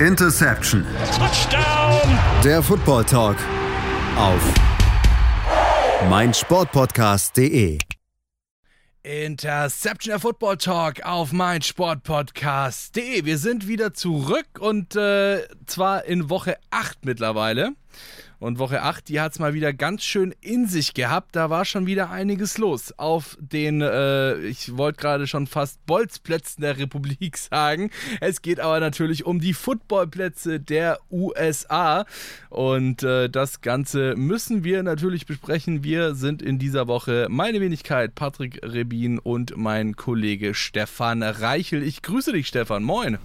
Interception. Touchdown. Der Football Talk auf meinsportpodcast.de. Interception der Football Talk auf meinsportpodcast.de. Wir sind wieder zurück und äh, zwar in Woche 8 mittlerweile. Und Woche 8, die hat es mal wieder ganz schön in sich gehabt. Da war schon wieder einiges los auf den, äh, ich wollte gerade schon fast Bolzplätzen der Republik sagen. Es geht aber natürlich um die Footballplätze der USA. Und äh, das Ganze müssen wir natürlich besprechen. Wir sind in dieser Woche meine Wenigkeit, Patrick Rebin und mein Kollege Stefan Reichel. Ich grüße dich, Stefan. Moin.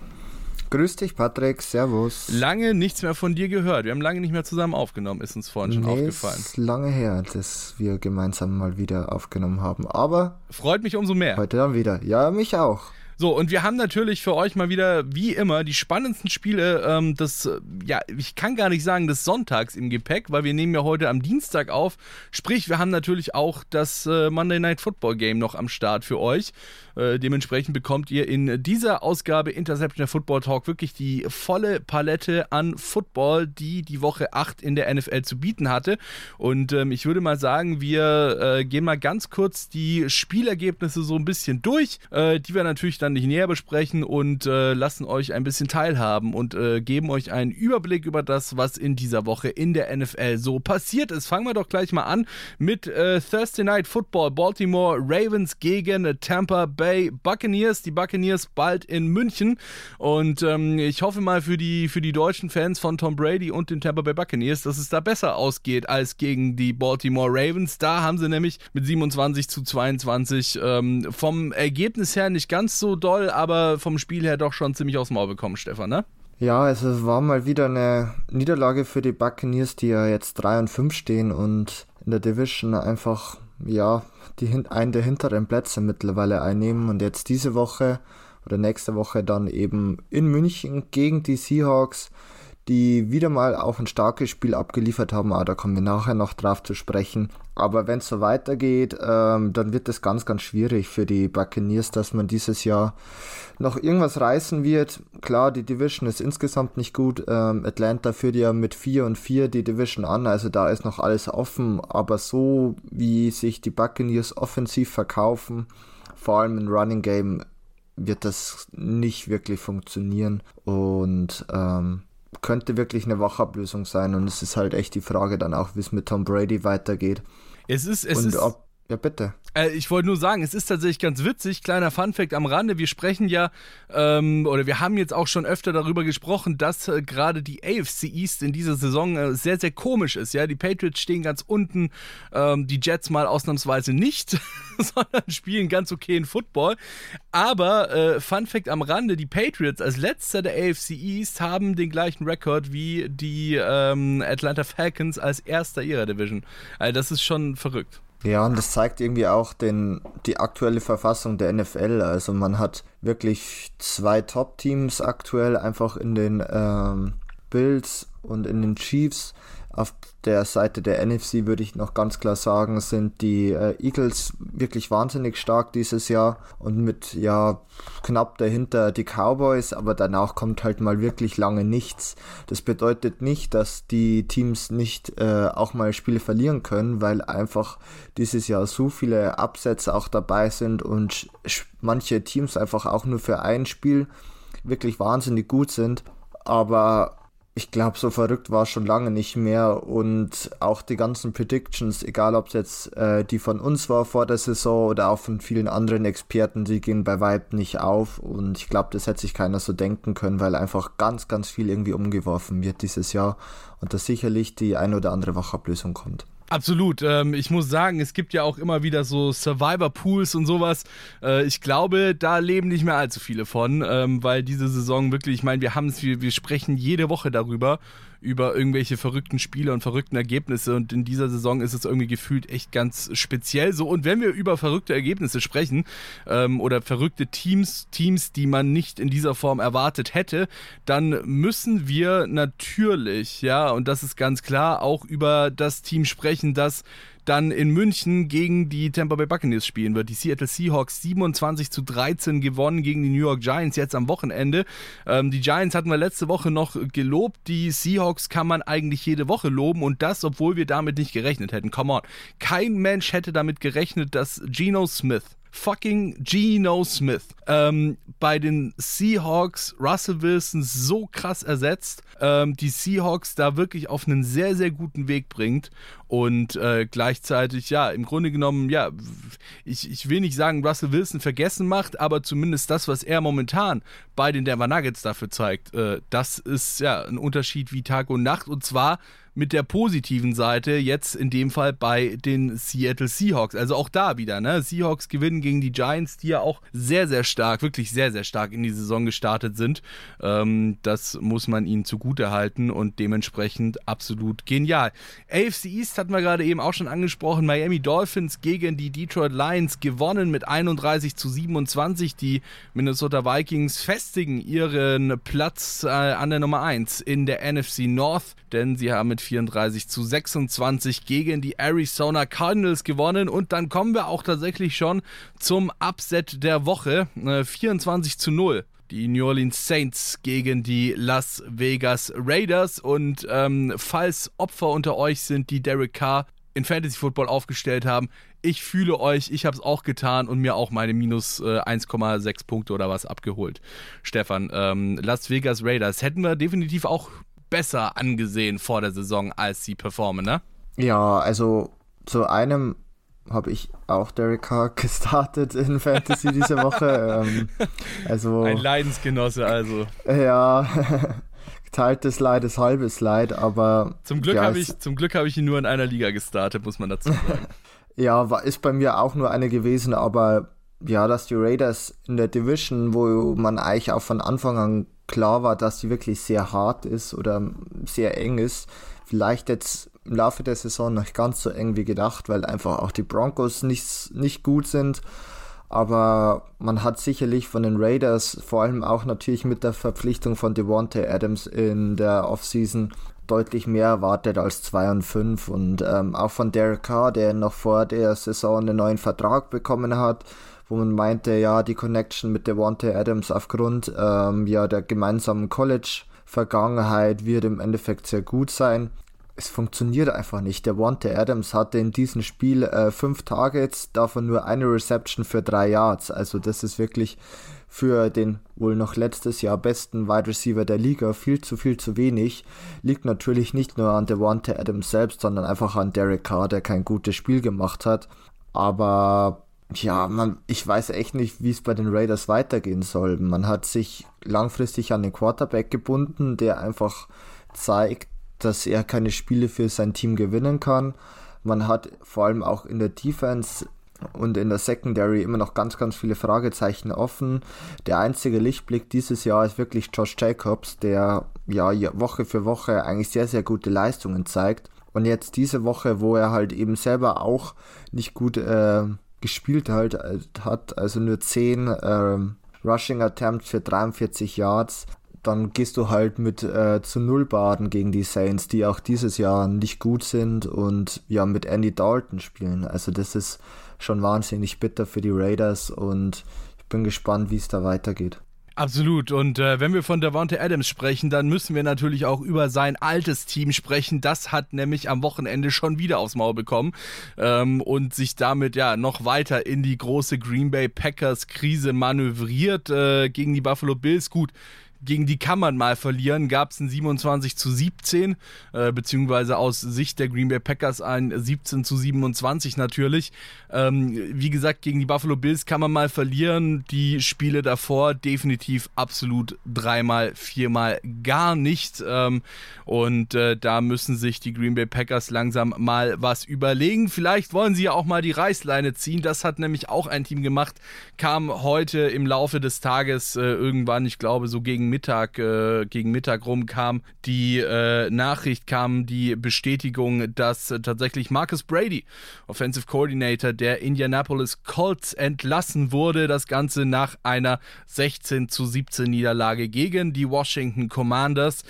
Grüß dich, Patrick. Servus. Lange nichts mehr von dir gehört. Wir haben lange nicht mehr zusammen aufgenommen, ist uns vorhin schon nee, aufgefallen. ist lange her, dass wir gemeinsam mal wieder aufgenommen haben. Aber Freut mich umso mehr. heute dann wieder. Ja, mich auch. So, und wir haben natürlich für euch mal wieder, wie immer, die spannendsten Spiele ähm, des, äh, ja, ich kann gar nicht sagen, des Sonntags im Gepäck, weil wir nehmen ja heute am Dienstag auf. Sprich, wir haben natürlich auch das äh, Monday Night Football Game noch am Start für euch. Äh, dementsprechend bekommt ihr in dieser Ausgabe Interception Football Talk wirklich die volle Palette an Football, die die Woche 8 in der NFL zu bieten hatte. Und ähm, ich würde mal sagen, wir äh, gehen mal ganz kurz die Spielergebnisse so ein bisschen durch, äh, die wir natürlich dann nicht näher besprechen und äh, lassen euch ein bisschen teilhaben und äh, geben euch einen Überblick über das, was in dieser Woche in der NFL so passiert ist. Fangen wir doch gleich mal an mit Thursday Night Football. Baltimore Ravens gegen Tampa Bay Buccaneers. Die Buccaneers bald in München. Und ähm, ich hoffe mal für die, für die deutschen Fans von Tom Brady und den Tampa Bay Buccaneers, dass es da besser ausgeht als gegen die Baltimore Ravens. Da haben sie nämlich mit 27 zu 22 ähm, vom Ergebnis her nicht ganz so doll, aber vom Spiel her doch schon ziemlich dem Maul bekommen, Stefan, ne? Ja, also es war mal wieder eine Niederlage für die Buccaneers, die ja jetzt 3 und 5 stehen und in der Division einfach, ja, die, einen der hinteren Plätze mittlerweile einnehmen und jetzt diese Woche oder nächste Woche dann eben in München gegen die Seahawks, die wieder mal auch ein starkes Spiel abgeliefert haben. Ah, da kommen wir nachher noch drauf zu sprechen. Aber wenn es so weitergeht, ähm, dann wird es ganz, ganz schwierig für die Buccaneers, dass man dieses Jahr noch irgendwas reißen wird. Klar, die Division ist insgesamt nicht gut. Ähm, Atlanta führt ja mit 4 und 4 die Division an, also da ist noch alles offen. Aber so wie sich die Buccaneers offensiv verkaufen, vor allem im Running Game, wird das nicht wirklich funktionieren. Und ähm, könnte wirklich eine Wachablösung sein. Und es ist halt echt die Frage dann auch, wie es mit Tom Brady weitergeht. Es ist, es und ist, ob, ja bitte. Äh, ich wollte nur sagen, es ist tatsächlich ganz witzig, kleiner Funfact am Rande. Wir sprechen ja, ähm, oder wir haben jetzt auch schon öfter darüber gesprochen, dass äh, gerade die AFC East in dieser Saison äh, sehr, sehr komisch ist. Ja, die Patriots stehen ganz unten, ähm, die Jets mal ausnahmsweise nicht, sondern spielen ganz okayen Football. Aber äh, Funfact am Rande: Die Patriots als letzter der AFC East haben den gleichen Rekord wie die ähm, Atlanta Falcons als erster ihrer Division. Also das ist schon verrückt. Ja, und das zeigt irgendwie auch den, die aktuelle Verfassung der NFL. Also man hat wirklich zwei Top-Teams aktuell einfach in den ähm, Bills und in den Chiefs. Auf der Seite der NFC würde ich noch ganz klar sagen, sind die äh, Eagles wirklich wahnsinnig stark dieses Jahr und mit ja knapp dahinter die Cowboys, aber danach kommt halt mal wirklich lange nichts. Das bedeutet nicht, dass die Teams nicht äh, auch mal Spiele verlieren können, weil einfach dieses Jahr so viele Absätze auch dabei sind und manche Teams einfach auch nur für ein Spiel wirklich wahnsinnig gut sind. Aber ich glaube, so verrückt war schon lange nicht mehr und auch die ganzen Predictions, egal ob es jetzt äh, die von uns war vor der Saison oder auch von vielen anderen Experten, die gehen bei Vibe nicht auf und ich glaube, das hätte sich keiner so denken können, weil einfach ganz, ganz viel irgendwie umgeworfen wird dieses Jahr und da sicherlich die ein oder andere Wachablösung kommt. Absolut. Ähm, ich muss sagen, es gibt ja auch immer wieder so Survivor-Pools und sowas. Äh, ich glaube, da leben nicht mehr allzu viele von, ähm, weil diese Saison wirklich, ich meine, wir haben es, wir, wir sprechen jede Woche darüber, über irgendwelche verrückten Spiele und verrückten Ergebnisse und in dieser Saison ist es irgendwie gefühlt echt ganz speziell so. Und wenn wir über verrückte Ergebnisse sprechen ähm, oder verrückte Teams, Teams, die man nicht in dieser Form erwartet hätte, dann müssen wir natürlich, ja, und das ist ganz klar, auch über das Team sprechen, das dann in München gegen die Tampa Bay Buccaneers spielen wird. Die Seattle Seahawks 27 zu 13 gewonnen gegen die New York Giants jetzt am Wochenende. Ähm, die Giants hatten wir letzte Woche noch gelobt. Die Seahawks kann man eigentlich jede Woche loben und das, obwohl wir damit nicht gerechnet hätten. Come on. Kein Mensch hätte damit gerechnet, dass Geno Smith fucking Geno Smith ähm, bei den Seahawks Russell Wilson so krass ersetzt, ähm, die Seahawks da wirklich auf einen sehr, sehr guten Weg bringt und äh, gleichzeitig, ja, im Grunde genommen, ja, ich, ich will nicht sagen, Russell Wilson vergessen macht, aber zumindest das, was er momentan bei den Denver Nuggets dafür zeigt, äh, das ist ja ein Unterschied wie Tag und Nacht und zwar mit der positiven Seite, jetzt in dem Fall bei den Seattle Seahawks. Also auch da wieder, ne? Seahawks gewinnen gegen die Giants, die ja auch sehr, sehr stark, wirklich sehr, sehr stark in die Saison gestartet sind. Ähm, das muss man ihnen zugute halten und dementsprechend absolut genial. AFC East hatten wir gerade eben auch schon angesprochen. Miami Dolphins gegen die Detroit Lions gewonnen mit 31 zu 27. Die Minnesota Vikings festigen ihren Platz äh, an der Nummer 1 in der NFC North, denn sie haben mit 34 zu 26 gegen die Arizona Cardinals gewonnen. Und dann kommen wir auch tatsächlich schon zum Upset der Woche. 24 äh, zu 0 die New Orleans Saints gegen die Las Vegas Raiders. Und ähm, falls Opfer unter euch sind, die Derek Carr in Fantasy Football aufgestellt haben, ich fühle euch, ich habe es auch getan und mir auch meine minus äh, 1,6 Punkte oder was abgeholt. Stefan, ähm, Las Vegas Raiders hätten wir definitiv auch besser angesehen vor der Saison, als sie performen, ne? Ja, also zu einem habe ich auch Derek Carr gestartet in Fantasy diese Woche. ähm, also, Ein Leidensgenosse also. Ja, geteiltes Leid ist halbes Leid, aber... Zum Glück ja, habe ich, hab ich ihn nur in einer Liga gestartet, muss man dazu sagen. ja, war, ist bei mir auch nur eine gewesen, aber ja, dass die Raiders in der Division, wo man eigentlich auch von Anfang an klar war, dass die wirklich sehr hart ist oder sehr eng ist. Vielleicht jetzt im Laufe der Saison nicht ganz so eng wie gedacht, weil einfach auch die Broncos nicht, nicht gut sind. Aber man hat sicherlich von den Raiders, vor allem auch natürlich mit der Verpflichtung von Devontae Adams in der Offseason, deutlich mehr erwartet als 2 und 5. Und ähm, auch von Derek Carr, der noch vor der Saison einen neuen Vertrag bekommen hat, wo man meinte, ja, die Connection mit Devontae Adams aufgrund ähm, ja, der gemeinsamen College-Vergangenheit wird im Endeffekt sehr gut sein. Es funktioniert einfach nicht. Der Devontae Adams hatte in diesem Spiel äh, fünf Targets, davon nur eine Reception für drei Yards. Also das ist wirklich für den wohl noch letztes Jahr besten Wide Receiver der Liga viel zu viel zu wenig. Liegt natürlich nicht nur an Devontae Adams selbst, sondern einfach an Derek Carr, der kein gutes Spiel gemacht hat. Aber ja, man, ich weiß echt nicht, wie es bei den Raiders weitergehen soll. Man hat sich langfristig an den Quarterback gebunden, der einfach zeigt, dass er keine Spiele für sein Team gewinnen kann. Man hat vor allem auch in der Defense und in der Secondary immer noch ganz, ganz viele Fragezeichen offen. Der einzige Lichtblick dieses Jahr ist wirklich Josh Jacobs, der ja Woche für Woche eigentlich sehr, sehr gute Leistungen zeigt. Und jetzt diese Woche, wo er halt eben selber auch nicht gut äh, gespielt halt, hat, also nur 10 ähm, Rushing Attempts für 43 Yards, dann gehst du halt mit äh, zu Null baden gegen die Saints, die auch dieses Jahr nicht gut sind und ja mit Andy Dalton spielen. Also das ist schon wahnsinnig bitter für die Raiders und ich bin gespannt, wie es da weitergeht. Absolut. Und äh, wenn wir von Davante Adams sprechen, dann müssen wir natürlich auch über sein altes Team sprechen. Das hat nämlich am Wochenende schon wieder aufs Maul bekommen ähm, und sich damit ja noch weiter in die große Green Bay Packers Krise manövriert äh, gegen die Buffalo Bills. Gut, gegen die kann man mal verlieren, gab es ein 27 zu 17, äh, beziehungsweise aus Sicht der Green Bay Packers ein 17 zu 27 natürlich. Ähm, wie gesagt, gegen die Buffalo Bills kann man mal verlieren, die Spiele davor definitiv absolut dreimal, viermal gar nicht. Ähm, und äh, da müssen sich die Green Bay Packers langsam mal was überlegen. Vielleicht wollen sie ja auch mal die Reißleine ziehen. Das hat nämlich auch ein Team gemacht, kam heute im Laufe des Tages äh, irgendwann, ich glaube so gegen Mittag, äh, gegen Mittag rum kam die äh, Nachricht, kam die Bestätigung, dass äh, tatsächlich Marcus Brady, Offensive Coordinator der Indianapolis Colts, entlassen wurde. Das Ganze nach einer 16 zu 17 Niederlage gegen die Washington Commanders.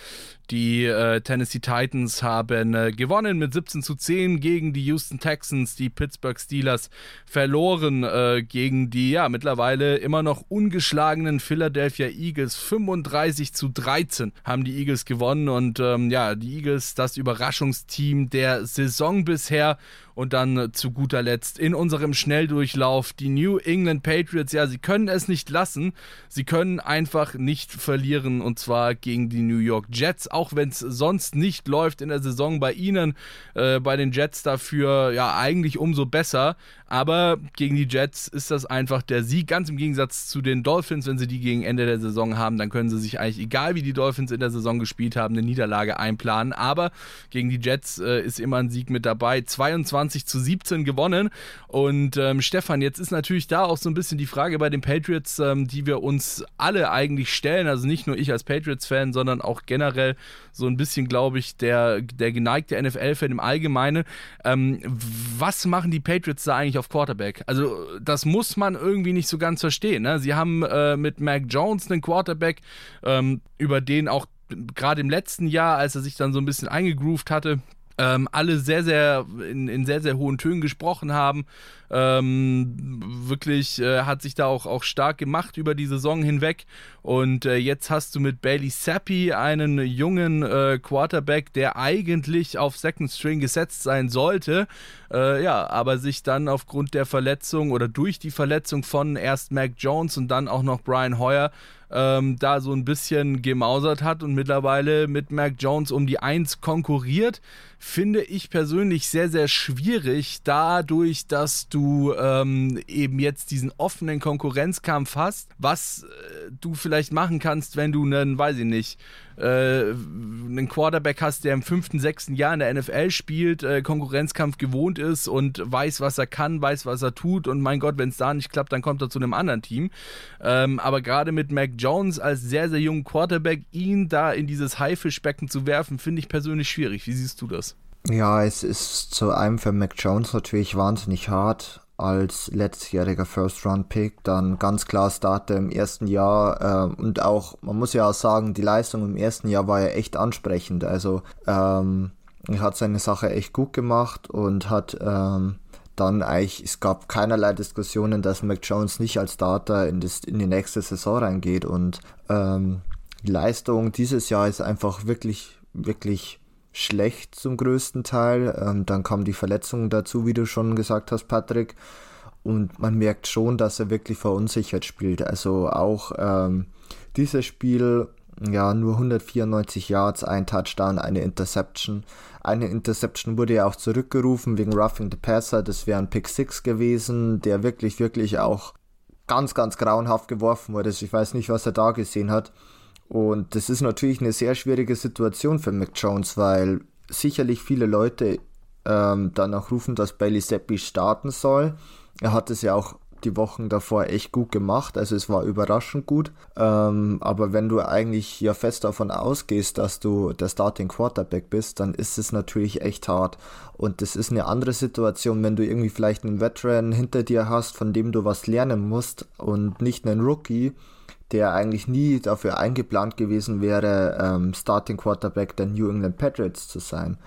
Die äh, Tennessee Titans haben äh, gewonnen mit 17 zu 10 gegen die Houston Texans. Die Pittsburgh Steelers verloren äh, gegen die ja mittlerweile immer noch ungeschlagenen Philadelphia Eagles. 35 zu 13 haben die Eagles gewonnen und ähm, ja, die Eagles das Überraschungsteam der Saison bisher. Und dann äh, zu guter Letzt in unserem Schnelldurchlauf die New England Patriots. Ja, sie können es nicht lassen. Sie können einfach nicht verlieren und zwar gegen die New York Jets, auch wenn es sonst nicht läuft in der Saison bei ihnen. Äh, bei den Jets dafür ja eigentlich umso besser. Aber gegen die Jets ist das einfach der Sieg. Ganz im Gegensatz zu den Dolphins, wenn sie die gegen Ende der Saison haben, dann können sie sich eigentlich, egal wie die Dolphins in der Saison gespielt haben, eine Niederlage einplanen. Aber gegen die Jets äh, ist immer ein Sieg mit dabei. 22 zu 17 gewonnen. Und ähm, Stefan, jetzt ist natürlich da auch so ein bisschen die Frage bei den Patriots, ähm, die wir uns alle eigentlich stellen. Also nicht nur ich als Patriots-Fan, sondern auch generell so ein bisschen, glaube ich, der, der geneigte NFL-Fan im Allgemeinen. Ähm, was machen die Patriots da eigentlich auf Quarterback. Also das muss man irgendwie nicht so ganz verstehen. Ne? Sie haben äh, mit Mac Jones einen Quarterback, ähm, über den auch gerade im letzten Jahr, als er sich dann so ein bisschen eingegroovt hatte, ähm, alle sehr, sehr in, in, sehr, sehr hohen Tönen gesprochen haben. Ähm, wirklich äh, hat sich da auch, auch stark gemacht über die Saison hinweg. Und äh, jetzt hast du mit Bailey Zappi einen jungen äh, Quarterback, der eigentlich auf Second String gesetzt sein sollte. Äh, ja, aber sich dann aufgrund der Verletzung oder durch die Verletzung von erst Mac Jones und dann auch noch Brian Hoyer ähm, da so ein bisschen gemausert hat und mittlerweile mit Mac Jones um die Eins konkurriert, finde ich persönlich sehr, sehr schwierig, dadurch, dass du ähm, eben jetzt diesen offenen Konkurrenzkampf hast, was äh, du vielleicht machen kannst, wenn du einen, weiß ich nicht, äh, einen Quarterback hast, der im fünften, sechsten Jahr in der NFL spielt, äh, Konkurrenzkampf gewohnt ist und weiß, was er kann, weiß, was er tut und mein Gott, wenn es da nicht klappt, dann kommt er zu einem anderen Team. Ähm, aber gerade mit Mac Jones als sehr, sehr jungen Quarterback, ihn da in dieses Haifischbecken zu werfen, finde ich persönlich schwierig. Wie siehst du das? Ja, es ist zu einem für Mac Jones natürlich wahnsinnig hart als letztjähriger First-Round-Pick, dann ganz klar Starter im ersten Jahr äh, und auch, man muss ja auch sagen, die Leistung im ersten Jahr war ja echt ansprechend. Also ähm, er hat seine Sache echt gut gemacht und hat ähm, dann eigentlich, es gab keinerlei Diskussionen, dass Mac Jones nicht als Starter in, das, in die nächste Saison reingeht und ähm, die Leistung dieses Jahr ist einfach wirklich, wirklich schlecht zum größten Teil. Ähm, dann kam die Verletzung dazu, wie du schon gesagt hast, Patrick. Und man merkt schon, dass er wirklich verunsichert spielt. Also auch ähm, dieses Spiel, ja, nur 194 Yards, ein Touchdown, eine Interception. Eine Interception wurde ja auch zurückgerufen wegen Roughing the Passer. Das wäre ein Pick 6 gewesen, der wirklich, wirklich auch ganz, ganz grauenhaft geworfen wurde. Also ich weiß nicht, was er da gesehen hat. Und das ist natürlich eine sehr schwierige Situation für Mac Jones, weil sicherlich viele Leute ähm, danach rufen, dass Bailey Seppi starten soll. Er hat es ja auch die Wochen davor echt gut gemacht, also es war überraschend gut. Ähm, aber wenn du eigentlich ja fest davon ausgehst, dass du der Starting Quarterback bist, dann ist es natürlich echt hart. Und das ist eine andere Situation, wenn du irgendwie vielleicht einen Veteran hinter dir hast, von dem du was lernen musst und nicht einen Rookie der eigentlich nie dafür eingeplant gewesen wäre, ähm, Starting Quarterback der New England Patriots zu sein.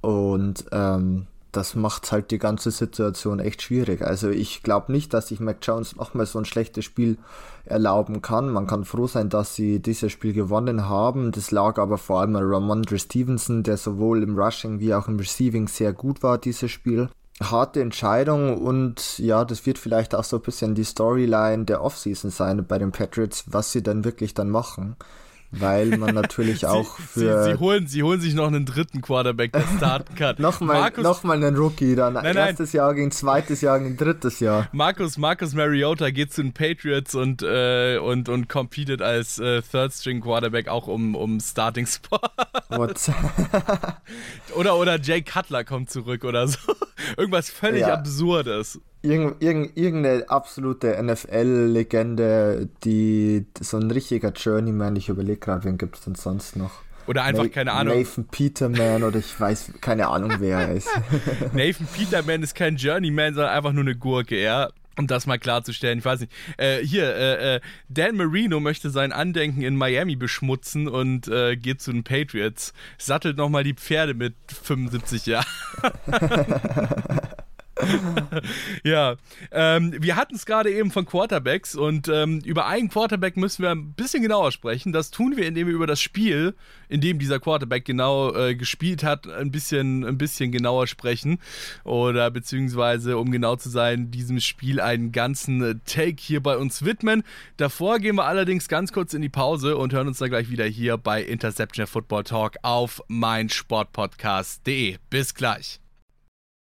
Und ähm, das macht halt die ganze Situation echt schwierig. Also ich glaube nicht, dass sich Mac Jones nochmal so ein schlechtes Spiel erlauben kann. Man kann froh sein, dass sie dieses Spiel gewonnen haben. Das lag aber vor allem an Ramondre Stevenson, der sowohl im Rushing wie auch im Receiving sehr gut war, dieses Spiel harte Entscheidung und ja, das wird vielleicht auch so ein bisschen die Storyline der Offseason sein bei den Patriots, was sie dann wirklich dann machen weil man natürlich sie, auch für. Sie, sie, holen, sie holen sich noch einen dritten Quarterback, der starten kann. nochmal, nochmal einen Rookie, dann nein, erstes nein. Jahr gegen zweites Jahr gegen drittes Jahr. Markus, Marcus Mariota geht zu den Patriots und, äh, und, und competet als äh, Third String Quarterback auch um, um Starting Spot. oder, oder Jay Cutler kommt zurück oder so. Irgendwas völlig ja. Absurdes. Irgend, irgend, irgendeine absolute NFL-Legende, die so ein richtiger Journeyman, ich überlege gerade, wen gibt es denn sonst noch? Oder einfach, Na keine Ahnung. Nathan Peterman oder ich weiß, keine Ahnung, wer er ist. Nathan Peterman ist kein Journeyman, sondern einfach nur eine Gurke, ja. um das mal klarzustellen, ich weiß nicht. Äh, hier, äh, äh, Dan Marino möchte sein Andenken in Miami beschmutzen und äh, geht zu den Patriots. Sattelt nochmal die Pferde mit 75 Jahren. ja, ähm, wir hatten es gerade eben von Quarterbacks und ähm, über einen Quarterback müssen wir ein bisschen genauer sprechen. Das tun wir, indem wir über das Spiel, in dem dieser Quarterback genau äh, gespielt hat, ein bisschen, ein bisschen genauer sprechen. Oder beziehungsweise, um genau zu sein, diesem Spiel einen ganzen äh, Take hier bei uns widmen. Davor gehen wir allerdings ganz kurz in die Pause und hören uns dann gleich wieder hier bei Interception Football Talk auf meinsportpodcast.de. Bis gleich.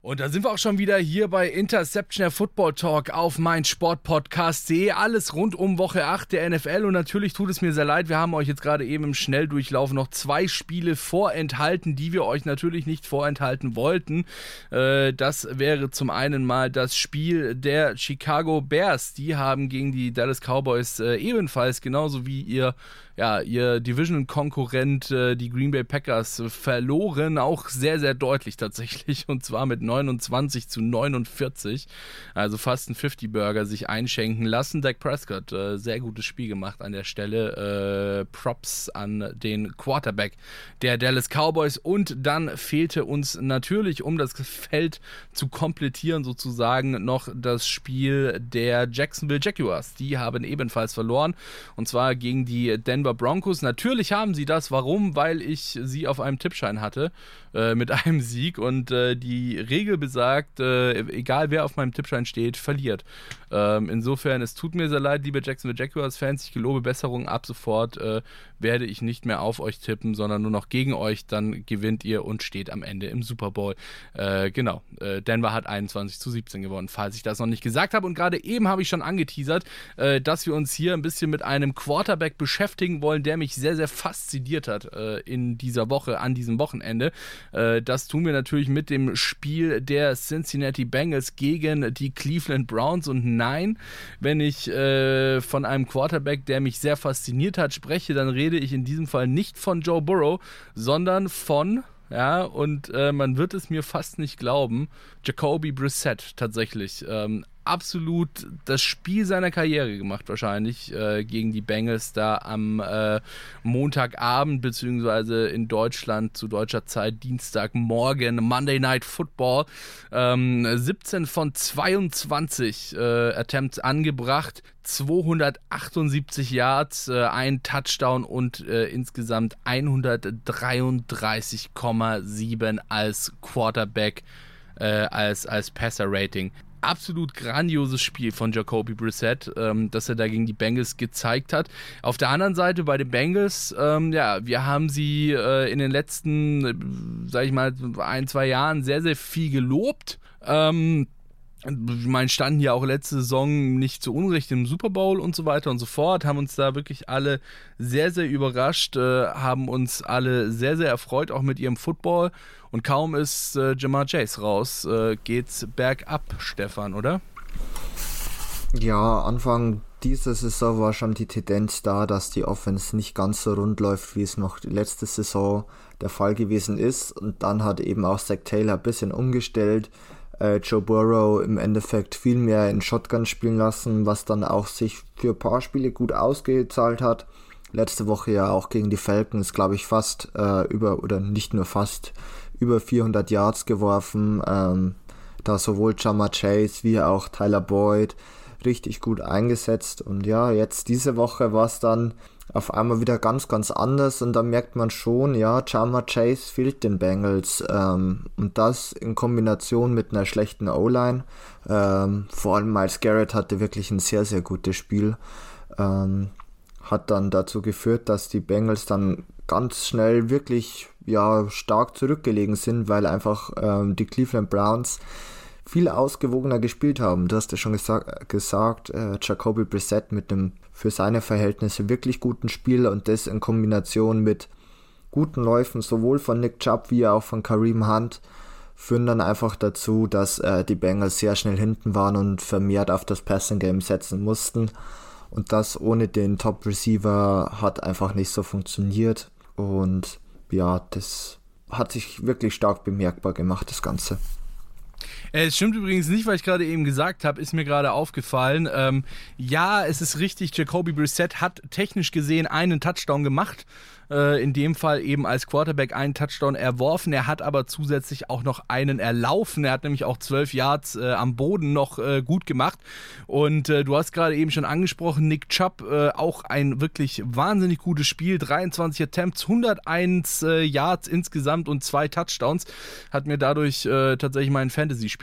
Und da sind wir auch schon wieder hier bei Interception Football Talk auf mein Sportpodcast.de. Alles rund um Woche 8 der NFL. Und natürlich tut es mir sehr leid, wir haben euch jetzt gerade eben im Schnelldurchlauf noch zwei Spiele vorenthalten, die wir euch natürlich nicht vorenthalten wollten. Äh, das wäre zum einen mal das Spiel der Chicago Bears. Die haben gegen die Dallas Cowboys äh, ebenfalls genauso wie ihr ja, ihr Division-Konkurrent, äh, die Green Bay Packers, verloren. Auch sehr, sehr deutlich tatsächlich. Und zwar mit 29 zu 49. Also fast ein 50-Burger sich einschenken lassen. Dak Prescott, äh, sehr gutes Spiel gemacht an der Stelle. Äh, Props an den Quarterback der Dallas Cowboys. Und dann fehlte uns natürlich, um das Feld zu komplettieren, sozusagen noch das Spiel der Jacksonville Jaguars. Die haben ebenfalls verloren. Und zwar gegen die Denver Denver Broncos. Natürlich haben sie das. Warum? Weil ich sie auf einem Tippschein hatte äh, mit einem Sieg und äh, die Regel besagt, äh, egal wer auf meinem Tippschein steht, verliert. Ähm, insofern, es tut mir sehr leid, liebe Jacksonville Jaguars-Fans. Ich gelobe Besserung. Ab sofort äh, werde ich nicht mehr auf euch tippen, sondern nur noch gegen euch. Dann gewinnt ihr und steht am Ende im Super Bowl. Genau. Denver hat 21 zu 17 gewonnen, falls ich das noch nicht gesagt habe. Und gerade eben habe ich schon angeteasert, dass wir uns hier ein bisschen mit einem Quarterback beschäftigen wollen, der mich sehr, sehr fasziniert hat äh, in dieser Woche, an diesem Wochenende. Äh, das tun wir natürlich mit dem Spiel der Cincinnati Bengals gegen die Cleveland Browns. Und nein, wenn ich äh, von einem Quarterback, der mich sehr fasziniert hat, spreche, dann rede ich in diesem Fall nicht von Joe Burrow, sondern von ja, und äh, man wird es mir fast nicht glauben. Jacoby Brissett tatsächlich. Ähm, absolut das Spiel seiner Karriere gemacht, wahrscheinlich, äh, gegen die Bengals da am äh, Montagabend, beziehungsweise in Deutschland zu deutscher Zeit Dienstagmorgen, Monday Night Football. Ähm, 17 von 22 äh, Attempts angebracht, 278 Yards, äh, ein Touchdown und äh, insgesamt 133,7 als Quarterback. Äh, als, als Passer-Rating absolut grandioses Spiel von Jacoby Brissett, ähm, das er da gegen die Bengals gezeigt hat. Auf der anderen Seite bei den Bengals, ähm, ja, wir haben sie äh, in den letzten, äh, sag ich mal, ein, zwei Jahren sehr, sehr viel gelobt. Ähm, ich meine, standen ja auch letzte Saison nicht zu Unrecht im Super Bowl und so weiter und so fort, haben uns da wirklich alle sehr, sehr überrascht, äh, haben uns alle sehr, sehr erfreut, auch mit ihrem Football. Und kaum ist äh, Jamar Chase raus, äh, geht's bergab, Stefan, oder? Ja, Anfang dieser Saison war schon die Tendenz da, dass die Offense nicht ganz so rund läuft, wie es noch letzte Saison der Fall gewesen ist. Und dann hat eben auch Zach Taylor ein bisschen umgestellt äh, Joe Burrow im Endeffekt viel mehr in Shotgun spielen lassen, was dann auch sich für ein paar Spiele gut ausgezahlt hat. Letzte Woche ja auch gegen die Falcons, glaube ich, fast äh, über, oder nicht nur fast, über 400 Yards geworfen. Ähm, da sowohl Jama Chase wie auch Tyler Boyd richtig gut eingesetzt. Und ja, jetzt diese Woche war es dann auf einmal wieder ganz, ganz anders und da merkt man schon, ja, Jama Chase fehlt den Bengals ähm, und das in Kombination mit einer schlechten O-Line. Ähm, vor allem Miles Garrett hatte wirklich ein sehr, sehr gutes Spiel. Ähm, hat dann dazu geführt, dass die Bengals dann ganz schnell wirklich ja, stark zurückgelegen sind, weil einfach ähm, die Cleveland Browns viel ausgewogener gespielt haben. Du hast ja schon gesagt, gesagt äh, Jacoby Brissett mit einem für seine Verhältnisse wirklich guten Spiel und das in Kombination mit guten Läufen sowohl von Nick Chubb wie auch von Kareem Hunt führen dann einfach dazu, dass äh, die Bengals sehr schnell hinten waren und vermehrt auf das Passing Game setzen mussten. Und das ohne den Top Receiver hat einfach nicht so funktioniert. Und ja, das hat sich wirklich stark bemerkbar gemacht, das Ganze. Äh, es stimmt übrigens nicht, weil ich gerade eben gesagt habe, ist mir gerade aufgefallen. Ähm, ja, es ist richtig, Jacoby Brissett hat technisch gesehen einen Touchdown gemacht äh, in dem Fall eben als Quarterback einen Touchdown erworfen. Er hat aber zusätzlich auch noch einen erlaufen. Er hat nämlich auch zwölf Yards äh, am Boden noch äh, gut gemacht. Und äh, du hast gerade eben schon angesprochen, Nick Chubb, auch ein wirklich wahnsinnig gutes Spiel. 23 Attempts, 101 äh, Yards insgesamt und zwei Touchdowns. Hat mir dadurch tatsächlich meinen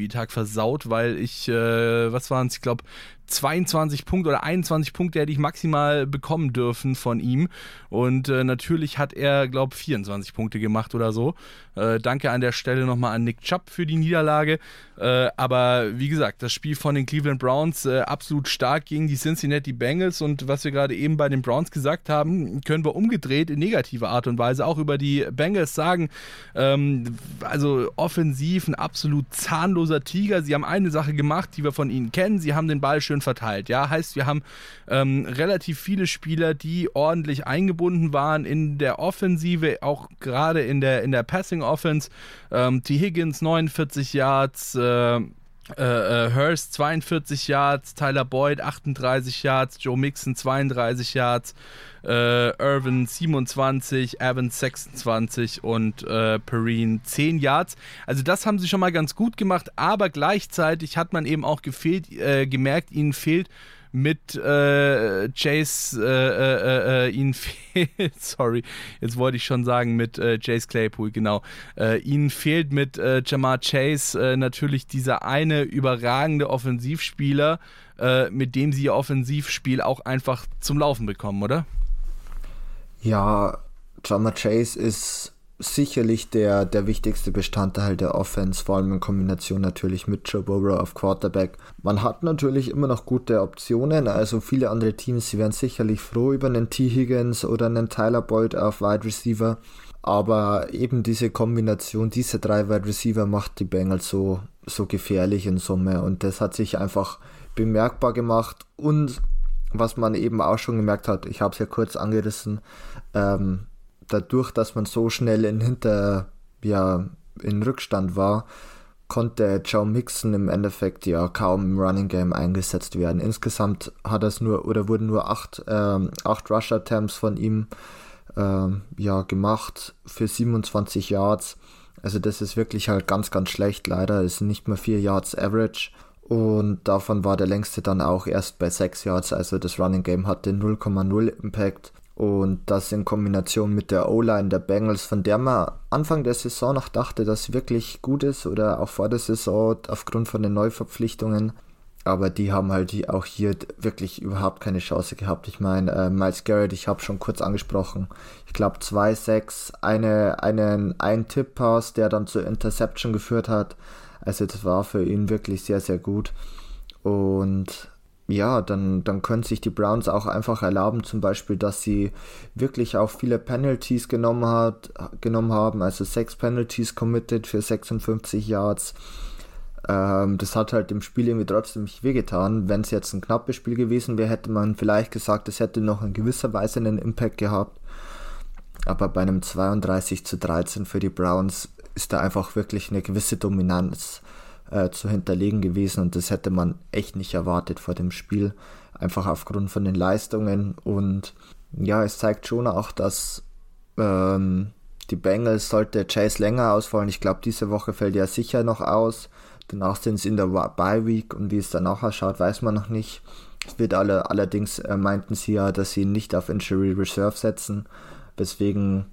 Fantasy-Spieltag versaut, weil ich, was waren es, ich glaube, 22 Punkte oder 21 Punkte hätte ich maximal bekommen dürfen von ihm. Und äh, natürlich hat er, glaube ich, 24 Punkte gemacht oder so. Äh, danke an der Stelle nochmal an Nick Chubb für die Niederlage. Äh, aber wie gesagt, das Spiel von den Cleveland Browns äh, absolut stark gegen die Cincinnati Bengals. Und was wir gerade eben bei den Browns gesagt haben, können wir umgedreht in negativer Art und Weise auch über die Bengals sagen. Ähm, also offensiv ein absolut zahnloser Tiger. Sie haben eine Sache gemacht, die wir von ihnen kennen. Sie haben den Ball schön verteilt. Ja, heißt, wir haben ähm, relativ viele Spieler, die ordentlich eingebunden waren in der Offensive, auch gerade in der, in der Passing Offense. Ähm, T. Higgins 49 Yards, äh, äh, äh, Hurst 42 Yards, Tyler Boyd 38 Yards, Joe Mixon 32 Yards, äh, Irvin 27, Evans 26 und äh, Perrine 10 Yards. Also das haben sie schon mal ganz gut gemacht, aber gleichzeitig hat man eben auch gefehlt, äh, gemerkt, ihnen fehlt mit äh, Chase, äh, äh, äh, ihnen fehlt, sorry, jetzt wollte ich schon sagen mit äh, Chase Claypool, genau. Äh, ihnen fehlt mit äh, Jamar Chase äh, natürlich dieser eine überragende Offensivspieler, äh, mit dem sie ihr Offensivspiel auch einfach zum Laufen bekommen, oder? Ja, Jamar Chase ist sicherlich der, der wichtigste Bestandteil der Offense, vor allem in Kombination natürlich mit Joe Burrow auf Quarterback. Man hat natürlich immer noch gute Optionen, also viele andere Teams, sie wären sicherlich froh über einen T. Higgins oder einen Tyler Boyd auf Wide Receiver, aber eben diese Kombination, diese drei Wide Receiver macht die Bengals so, so gefährlich in Summe und das hat sich einfach bemerkbar gemacht und was man eben auch schon gemerkt hat, ich habe es ja kurz angerissen, ähm, dadurch, dass man so schnell in Hinter, ja, in Rückstand war, konnte Joe Mixon im Endeffekt ja kaum im Running Game eingesetzt werden. Insgesamt hat es nur oder wurden nur acht, ähm, acht Rush Attempts von ihm ähm, ja gemacht für 27 Yards. Also das ist wirklich halt ganz, ganz schlecht. Leider ist nicht mehr 4 Yards Average. Und davon war der längste dann auch erst bei 6 Yards. Also das Running Game hatte 0,0 Impact. Und das in Kombination mit der O-Line der Bengals, von der man Anfang der Saison noch dachte, dass sie wirklich gut ist oder auch vor der Saison aufgrund von den Neuverpflichtungen. Aber die haben halt auch hier wirklich überhaupt keine Chance gehabt. Ich meine, äh, Miles Garrett, ich habe schon kurz angesprochen. Ich glaube 2-6, eine, einen, ein Tipp-Pass, der dann zur Interception geführt hat. Also das war für ihn wirklich sehr, sehr gut. Und ja, dann, dann können sich die Browns auch einfach erlauben, zum Beispiel, dass sie wirklich auch viele Penalties genommen, hat, genommen haben, also sechs Penalties committed für 56 Yards. Ähm, das hat halt dem Spiel irgendwie trotzdem nicht wehgetan. Wenn es jetzt ein knappes Spiel gewesen wäre, hätte man vielleicht gesagt, es hätte noch in gewisser Weise einen Impact gehabt. Aber bei einem 32 zu 13 für die Browns ist da einfach wirklich eine gewisse Dominanz äh, zu hinterlegen gewesen und das hätte man echt nicht erwartet vor dem Spiel, einfach aufgrund von den Leistungen und ja, es zeigt schon auch, dass ähm, die Bengals sollte Chase länger ausfallen. Ich glaube, diese Woche fällt er sicher noch aus. Danach sind sie in der Bye Week und wie es danach ausschaut, weiß man noch nicht. Es wird alle, allerdings äh, meinten sie ja, dass sie ihn nicht auf Injury Reserve setzen, weswegen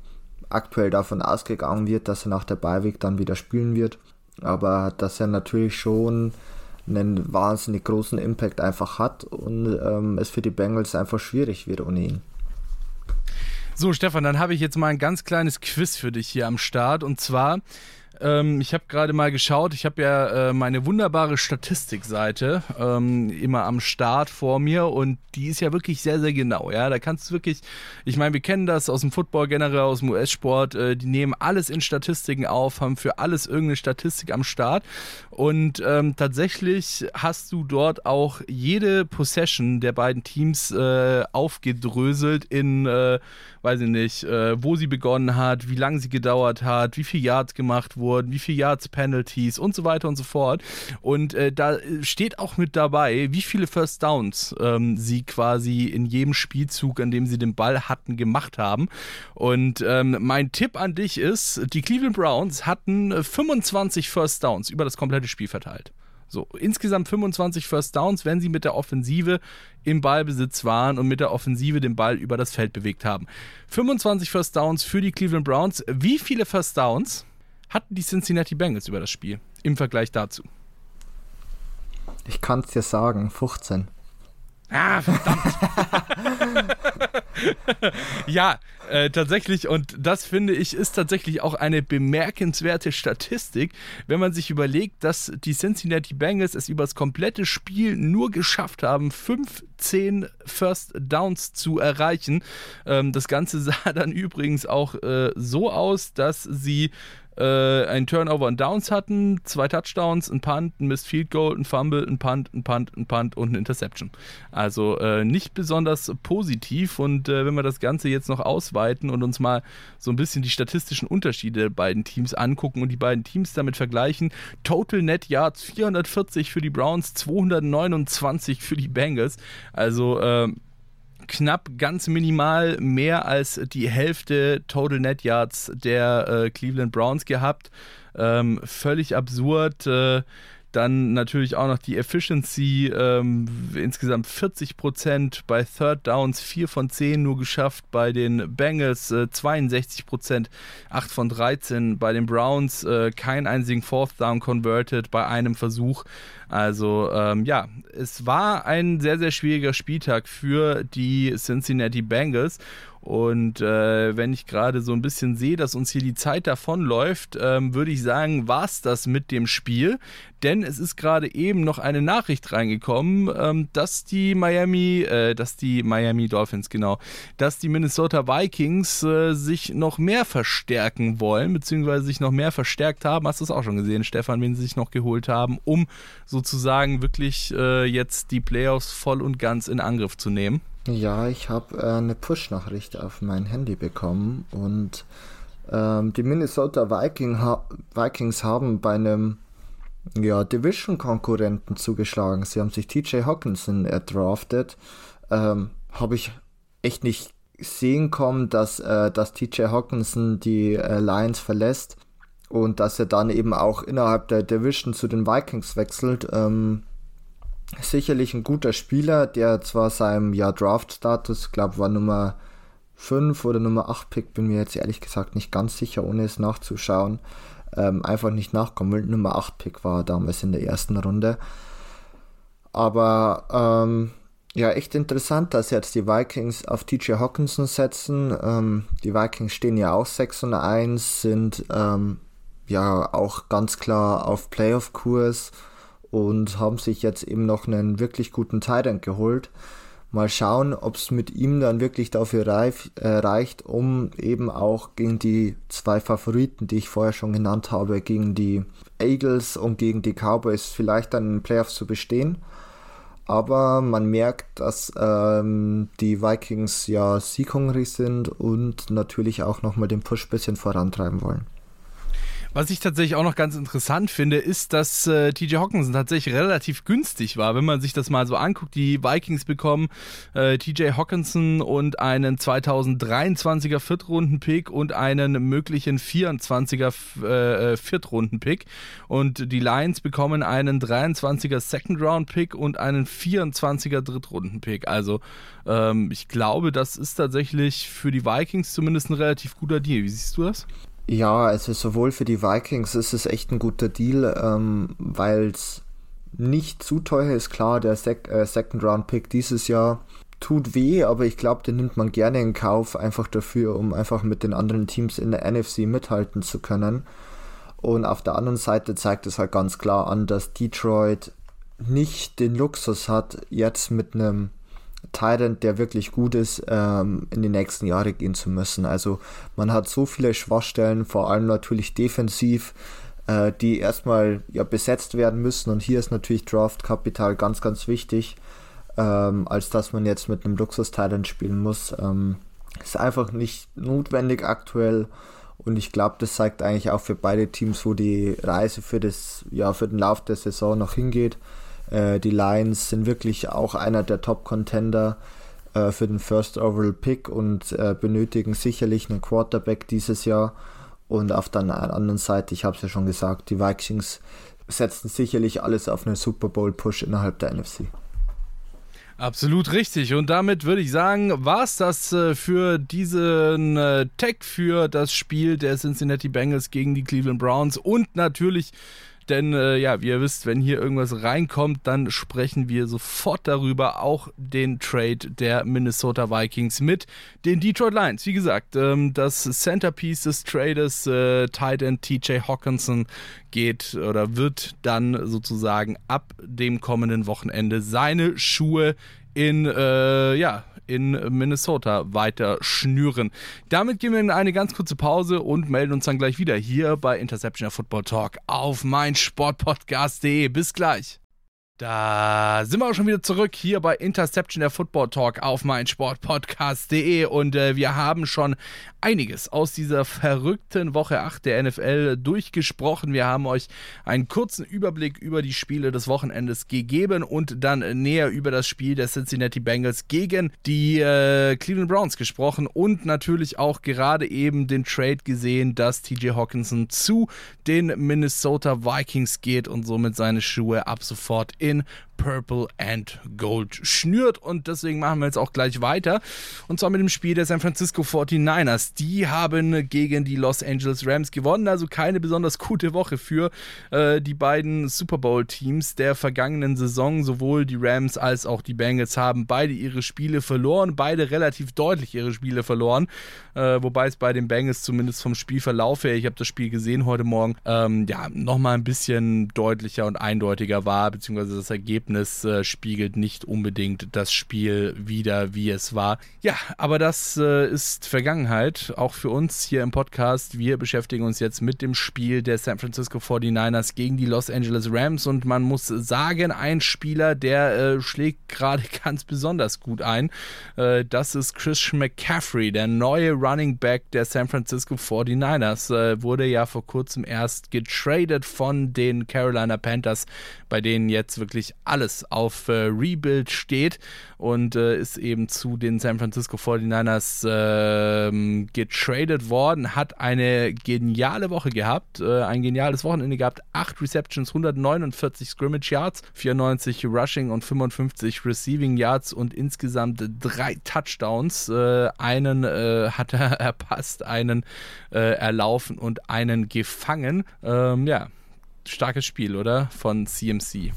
aktuell davon ausgegangen wird, dass er nach der Bye Week dann wieder spielen wird aber dass er natürlich schon einen wahnsinnig großen Impact einfach hat und ähm, es für die Bengals einfach schwierig wird ohne ihn. So, Stefan, dann habe ich jetzt mal ein ganz kleines Quiz für dich hier am Start und zwar ähm, ich habe gerade mal geschaut, ich habe ja äh, meine wunderbare Statistikseite ähm, immer am Start vor mir und die ist ja wirklich sehr, sehr genau. Ja, da kannst du wirklich, ich meine, wir kennen das aus dem Football generell, aus dem US-Sport, äh, die nehmen alles in Statistiken auf, haben für alles irgendeine Statistik am Start und ähm, tatsächlich hast du dort auch jede Possession der beiden Teams äh, aufgedröselt in, äh, weiß ich nicht, äh, wo sie begonnen hat, wie lange sie gedauert hat, wie viel Yards gemacht wurden wie viele Yards Penalties und so weiter und so fort. Und äh, da steht auch mit dabei, wie viele First Downs ähm, sie quasi in jedem Spielzug, an dem sie den Ball hatten, gemacht haben. Und ähm, mein Tipp an dich ist, die Cleveland Browns hatten 25 First Downs über das komplette Spiel verteilt. So, insgesamt 25 First Downs, wenn sie mit der Offensive im Ballbesitz waren und mit der Offensive den Ball über das Feld bewegt haben. 25 First Downs für die Cleveland Browns. Wie viele First Downs hatten die Cincinnati Bengals über das Spiel im Vergleich dazu? Ich kann es dir sagen, 15. Ah, verdammt. ja, äh, tatsächlich, und das finde ich, ist tatsächlich auch eine bemerkenswerte Statistik, wenn man sich überlegt, dass die Cincinnati Bengals es über das komplette Spiel nur geschafft haben, 15 First Downs zu erreichen. Ähm, das Ganze sah dann übrigens auch äh, so aus, dass sie äh, ein Turnover und Downs hatten, zwei Touchdowns, ein Punt, ein Missed Field Goal, ein Fumble, ein Punt, ein Punt, ein Punt und ein Interception. Also äh, nicht besonders positiv und äh, wenn wir das Ganze jetzt noch ausweiten und uns mal so ein bisschen die statistischen Unterschiede der beiden Teams angucken und die beiden Teams damit vergleichen, Total Net Yards 440 für die Browns, 229 für die Bengals. Also äh, knapp ganz minimal mehr als die Hälfte Total Net Yards der äh, Cleveland Browns gehabt. Ähm, völlig absurd. Äh, dann natürlich auch noch die Efficiency, ähm, insgesamt 40 Prozent bei Third Downs, 4 von 10 nur geschafft. Bei den Bengals äh, 62 Prozent, 8 von 13. Bei den Browns äh, kein einzigen Fourth Down converted bei einem Versuch. Also ähm, ja, es war ein sehr, sehr schwieriger Spieltag für die Cincinnati Bengals. Und äh, wenn ich gerade so ein bisschen sehe, dass uns hier die Zeit davonläuft, ähm, würde ich sagen, war es das mit dem Spiel. Denn es ist gerade eben noch eine Nachricht reingekommen, ähm, dass die Miami, äh, dass die Miami Dolphins, genau, dass die Minnesota Vikings äh, sich noch mehr verstärken wollen, beziehungsweise sich noch mehr verstärkt haben. Hast du es auch schon gesehen, Stefan, wen sie sich noch geholt haben, um sozusagen wirklich äh, jetzt die Playoffs voll und ganz in Angriff zu nehmen? Ja, ich habe äh, eine Push-Nachricht auf mein Handy bekommen und ähm, die Minnesota Viking ha Vikings haben bei einem ja, Division-Konkurrenten zugeschlagen. Sie haben sich TJ Hawkinson erdraftet. Ähm, habe ich echt nicht sehen kommen, dass, äh, dass TJ Hawkinson die äh, Lions verlässt und dass er dann eben auch innerhalb der Division zu den Vikings wechselt. Ähm, sicherlich ein guter Spieler, der zwar seinem ja, Draft-Status, glaube war Nummer 5 oder Nummer 8 Pick, bin mir jetzt ehrlich gesagt nicht ganz sicher, ohne es nachzuschauen. Ähm, einfach nicht nachkommen will. Nummer 8 Pick war damals in der ersten Runde. Aber ähm, ja, echt interessant, dass jetzt die Vikings auf TJ Hawkinson setzen. Ähm, die Vikings stehen ja auch 6 und 1, sind ähm, ja auch ganz klar auf Playoff-Kurs und haben sich jetzt eben noch einen wirklich guten Tyrant geholt. Mal schauen, ob es mit ihm dann wirklich dafür reif, äh, reicht, um eben auch gegen die zwei Favoriten, die ich vorher schon genannt habe, gegen die Eagles und gegen die Cowboys vielleicht dann in den Playoffs zu bestehen. Aber man merkt, dass ähm, die Vikings ja sieghungrig sind und natürlich auch nochmal den Push ein bisschen vorantreiben wollen. Was ich tatsächlich auch noch ganz interessant finde, ist, dass äh, TJ Hawkinson tatsächlich relativ günstig war. Wenn man sich das mal so anguckt, die Vikings bekommen äh, TJ Hawkinson und einen 2023er Viertrunden-Pick und einen möglichen 24er äh, Viertrunden-Pick. Und die Lions bekommen einen 23er Second-Round-Pick und einen 24er Drittrunden-Pick. Also ähm, ich glaube, das ist tatsächlich für die Vikings zumindest ein relativ guter Deal. Wie siehst du das? Ja, also sowohl für die Vikings ist es echt ein guter Deal, ähm, weil es nicht zu teuer ist. Klar, der Sec äh, Second Round Pick dieses Jahr tut weh, aber ich glaube, den nimmt man gerne in Kauf, einfach dafür, um einfach mit den anderen Teams in der NFC mithalten zu können. Und auf der anderen Seite zeigt es halt ganz klar an, dass Detroit nicht den Luxus hat, jetzt mit einem Tyrant, der wirklich gut ist, ähm, in die nächsten Jahre gehen zu müssen. Also man hat so viele Schwachstellen, vor allem natürlich defensiv, äh, die erstmal ja besetzt werden müssen. Und hier ist natürlich Draft-Kapital ganz, ganz wichtig, ähm, als dass man jetzt mit einem Luxus-Tyrant spielen muss. Ähm, ist einfach nicht notwendig aktuell. Und ich glaube, das zeigt eigentlich auch für beide Teams, wo die Reise für, das, ja, für den Lauf der Saison noch hingeht. Äh, die Lions sind wirklich auch einer der Top-Contender äh, für den First Overall Pick und äh, benötigen sicherlich einen Quarterback dieses Jahr. Und auf der anderen Seite, ich habe es ja schon gesagt, die Vikings setzen sicherlich alles auf einen Super Bowl-Push innerhalb der NFC. Absolut richtig. Und damit würde ich sagen, war es das äh, für diesen äh, Tag für das Spiel der Cincinnati Bengals gegen die Cleveland Browns und natürlich denn äh, ja, wie ihr wisst, wenn hier irgendwas reinkommt, dann sprechen wir sofort darüber. Auch den Trade der Minnesota Vikings mit den Detroit Lions. Wie gesagt, ähm, das Centerpiece des Trades, äh, Titan TJ Hawkinson, geht oder wird dann sozusagen ab dem kommenden Wochenende seine Schuhe in äh, ja, in Minnesota weiter schnüren. Damit gehen wir in eine ganz kurze Pause und melden uns dann gleich wieder hier bei Interception Football Talk auf meinsportpodcast.de. Bis gleich. Da sind wir auch schon wieder zurück hier bei Interception der Football Talk auf meinsportpodcast.de und äh, wir haben schon einiges aus dieser verrückten Woche 8 der NFL durchgesprochen. Wir haben euch einen kurzen Überblick über die Spiele des Wochenendes gegeben und dann näher über das Spiel der Cincinnati Bengals gegen die äh, Cleveland Browns gesprochen und natürlich auch gerade eben den Trade gesehen, dass TJ Hawkinson zu den Minnesota Vikings geht und somit seine Schuhe ab sofort in Purple and Gold schnürt. Und deswegen machen wir jetzt auch gleich weiter. Und zwar mit dem Spiel der San Francisco 49ers. Die haben gegen die Los Angeles Rams gewonnen. Also keine besonders gute Woche für äh, die beiden Super Bowl-Teams der vergangenen Saison. Sowohl die Rams als auch die Bengals haben beide ihre Spiele verloren. Beide relativ deutlich ihre Spiele verloren. Äh, wobei es bei den Bengals zumindest vom Spielverlauf her, ich habe das Spiel gesehen heute Morgen, ähm, ja, nochmal ein bisschen deutlicher und eindeutiger war, beziehungsweise das Ergebnis Ergebnis äh, spiegelt nicht unbedingt das Spiel wieder, wie es war. Ja, aber das äh, ist Vergangenheit, auch für uns hier im Podcast. Wir beschäftigen uns jetzt mit dem Spiel der San Francisco 49ers gegen die Los Angeles Rams und man muss sagen, ein Spieler, der äh, schlägt gerade ganz besonders gut ein. Äh, das ist Christian McCaffrey, der neue Running Back der San Francisco 49ers. Äh, wurde ja vor kurzem erst getradet von den Carolina Panthers, bei denen jetzt wirklich alles auf äh, Rebuild steht und äh, ist eben zu den San Francisco 49ers äh, getradet worden, hat eine geniale Woche gehabt, äh, ein geniales Wochenende gehabt, 8 Receptions, 149 Scrimmage Yards, 94 Rushing und 55 Receiving Yards und insgesamt drei Touchdowns. Äh, einen äh, hat er erpasst, einen erlaufen und einen gefangen. Ähm, ja, starkes Spiel, oder? Von CMC.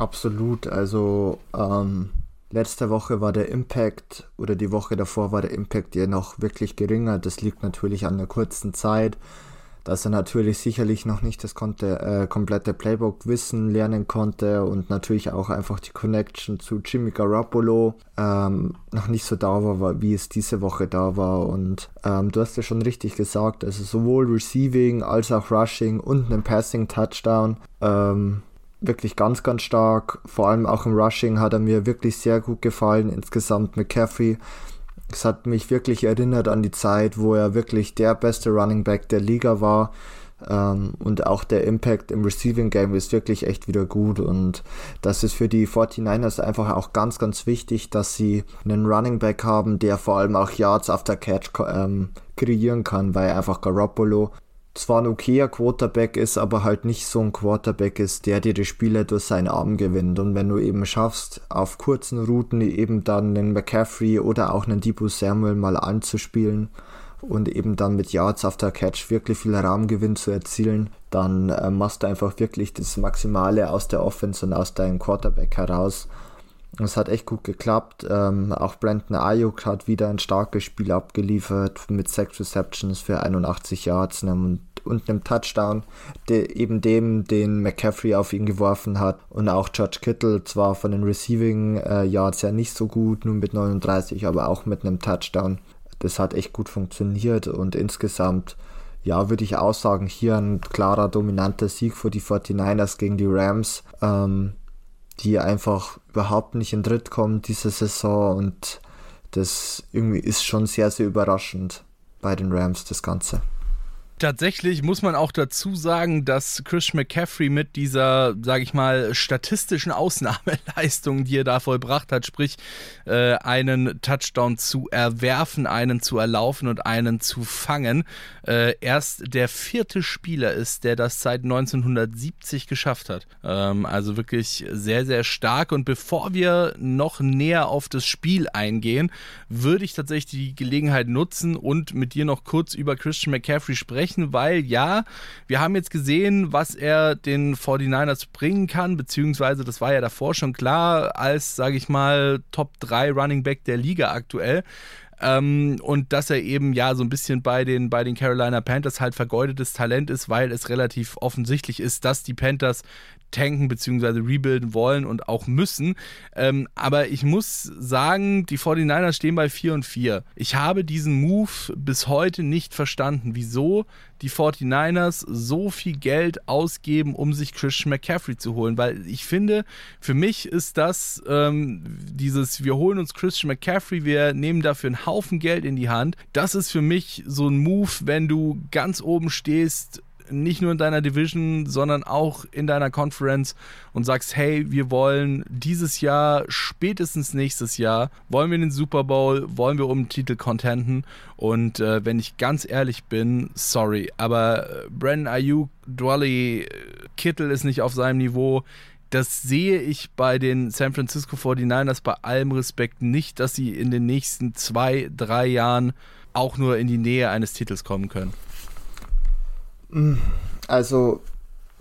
Absolut. Also ähm, letzte Woche war der Impact oder die Woche davor war der Impact ja noch wirklich geringer. Das liegt natürlich an der kurzen Zeit, dass er natürlich sicherlich noch nicht das konnte, äh, komplette Playbook wissen, lernen konnte und natürlich auch einfach die Connection zu Jimmy Garoppolo ähm, noch nicht so da war, wie es diese Woche da war. Und ähm, du hast ja schon richtig gesagt, also sowohl Receiving als auch Rushing und einen Passing Touchdown. Ähm, wirklich ganz, ganz stark. Vor allem auch im Rushing hat er mir wirklich sehr gut gefallen. Insgesamt McCaffrey. Es hat mich wirklich erinnert an die Zeit, wo er wirklich der beste Running Back der Liga war. Ähm, und auch der Impact im Receiving Game ist wirklich echt wieder gut. Und das ist für die 49ers einfach auch ganz, ganz wichtig, dass sie einen Running Back haben, der vor allem auch Yards after Catch ähm, kreieren kann, weil einfach Garoppolo zwar ein okayer Quarterback ist, aber halt nicht so ein Quarterback ist, der dir die Spiele durch seinen Arm gewinnt. Und wenn du eben schaffst, auf kurzen Routen eben dann einen McCaffrey oder auch einen Debo Samuel mal anzuspielen und eben dann mit Yards after Catch wirklich viel Raumgewinn zu erzielen, dann äh, machst du einfach wirklich das Maximale aus der Offense und aus deinem Quarterback heraus. Es hat echt gut geklappt. Ähm, auch Brandon Ayuk hat wieder ein starkes Spiel abgeliefert mit 6 Receptions für 81 Yards und, und einem Touchdown, de, eben dem, den McCaffrey auf ihn geworfen hat. Und auch George Kittle, zwar von den Receiving äh, Yards ja nicht so gut, nur mit 39, aber auch mit einem Touchdown. Das hat echt gut funktioniert und insgesamt ja, würde ich auch sagen, hier ein klarer, dominanter Sieg für die 49ers gegen die Rams. Ähm, die einfach überhaupt nicht in Dritt kommen diese Saison und das irgendwie ist schon sehr, sehr überraschend bei den Rams, das Ganze. Tatsächlich muss man auch dazu sagen, dass Chris McCaffrey mit dieser, sage ich mal, statistischen Ausnahmeleistung, die er da vollbracht hat, sprich äh, einen Touchdown zu erwerfen, einen zu erlaufen und einen zu fangen, äh, erst der vierte Spieler ist, der das seit 1970 geschafft hat. Ähm, also wirklich sehr, sehr stark. Und bevor wir noch näher auf das Spiel eingehen, würde ich tatsächlich die Gelegenheit nutzen und mit dir noch kurz über Christian McCaffrey sprechen, weil ja, wir haben jetzt gesehen, was er den 49ers bringen kann, beziehungsweise das war ja davor schon klar, als, sage ich mal, Top 3 Running Back der Liga aktuell. Ähm, und dass er eben ja so ein bisschen bei den, bei den Carolina Panthers halt vergeudetes Talent ist, weil es relativ offensichtlich ist, dass die Panthers tanken bzw. rebuilden wollen und auch müssen. Ähm, aber ich muss sagen, die 49ers stehen bei 4 und 4. Ich habe diesen Move bis heute nicht verstanden, wieso die 49ers so viel Geld ausgeben, um sich Christian McCaffrey zu holen. Weil ich finde, für mich ist das ähm, dieses, wir holen uns Christian McCaffrey, wir nehmen dafür einen Haufen Geld in die Hand. Das ist für mich so ein Move, wenn du ganz oben stehst nicht nur in deiner Division, sondern auch in deiner Conference und sagst, hey, wir wollen dieses Jahr, spätestens nächstes Jahr, wollen wir den Super Bowl, wollen wir um den Titel contenten und äh, wenn ich ganz ehrlich bin, sorry, aber äh, Brandon Ayuk, Dwally, Kittel ist nicht auf seinem Niveau. Das sehe ich bei den San Francisco 49ers bei allem Respekt nicht, dass sie in den nächsten zwei, drei Jahren auch nur in die Nähe eines Titels kommen können. Also,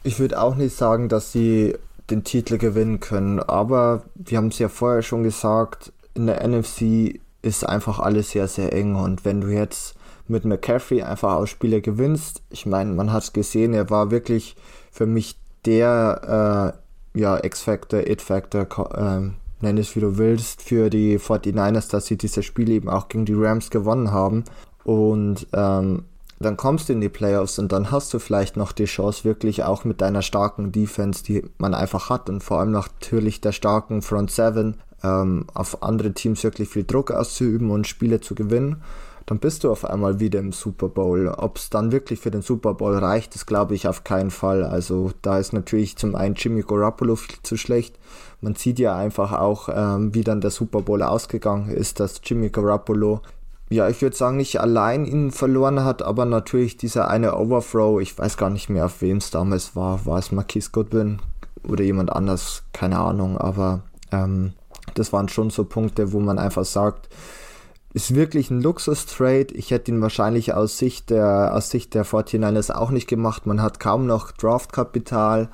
ich würde auch nicht sagen, dass sie den Titel gewinnen können, aber wir haben es ja vorher schon gesagt, in der NFC ist einfach alles sehr, sehr eng und wenn du jetzt mit McCaffrey einfach aus Spiele gewinnst, ich meine, man hat es gesehen, er war wirklich für mich der äh, ja, X-Factor, It-Factor, äh, nenn es wie du willst, für die 49ers, dass sie dieses Spiel eben auch gegen die Rams gewonnen haben. Und ähm, dann kommst du in die Playoffs und dann hast du vielleicht noch die Chance, wirklich auch mit deiner starken Defense, die man einfach hat und vor allem natürlich der starken Front Seven ähm, auf andere Teams wirklich viel Druck auszuüben und Spiele zu gewinnen. Dann bist du auf einmal wieder im Super Bowl. Ob es dann wirklich für den Super Bowl reicht, das glaube ich auf keinen Fall. Also da ist natürlich zum einen Jimmy Garoppolo viel zu schlecht. Man sieht ja einfach auch, ähm, wie dann der Super Bowl ausgegangen ist, dass Jimmy Garoppolo ja, ich würde sagen, nicht allein ihn verloren hat, aber natürlich dieser eine Overthrow, ich weiß gar nicht mehr, auf wem es damals war, war es Marquis Goodwin oder jemand anders, keine Ahnung, aber ähm, das waren schon so Punkte, wo man einfach sagt, ist wirklich ein Luxus-Trade. Ich hätte ihn wahrscheinlich aus Sicht der, aus Sicht der 49ers auch nicht gemacht. Man hat kaum noch Draftkapital.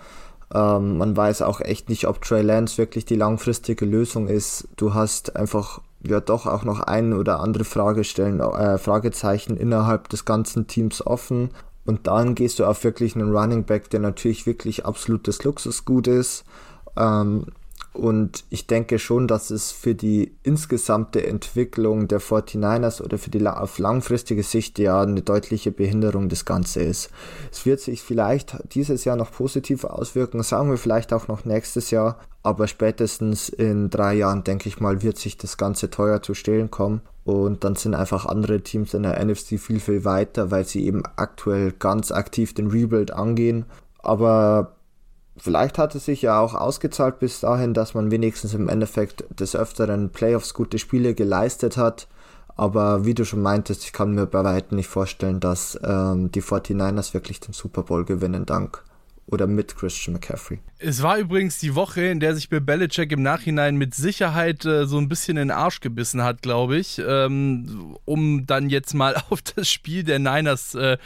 Ähm, man weiß auch echt nicht, ob Trey Lance wirklich die langfristige Lösung ist. Du hast einfach ja doch auch noch ein oder andere Fragestellen, äh, Fragezeichen innerhalb des ganzen Teams offen. Und dann gehst du auf wirklich einen Running Back, der natürlich wirklich absolutes Luxusgut ist. Ähm, und ich denke schon, dass es für die insgesamte Entwicklung der 49ers oder für die auf langfristige Sicht ja eine deutliche Behinderung des Ganze ist. Es wird sich vielleicht dieses Jahr noch positiv auswirken, sagen wir vielleicht auch noch nächstes Jahr, aber spätestens in drei Jahren, denke ich mal, wird sich das Ganze teuer zu stehlen kommen. Und dann sind einfach andere Teams in der NFC viel, viel weiter, weil sie eben aktuell ganz aktiv den Rebuild angehen. Aber Vielleicht hat es sich ja auch ausgezahlt bis dahin, dass man wenigstens im Endeffekt des Öfteren Playoffs gute Spiele geleistet hat. Aber wie du schon meintest, ich kann mir bei weitem nicht vorstellen, dass ähm, die 49ers wirklich den Super Bowl gewinnen dank oder mit Christian McCaffrey. Es war übrigens die Woche, in der sich Bill Belichick im Nachhinein mit Sicherheit äh, so ein bisschen in den Arsch gebissen hat, glaube ich, ähm, um dann jetzt mal auf das Spiel der Niners äh,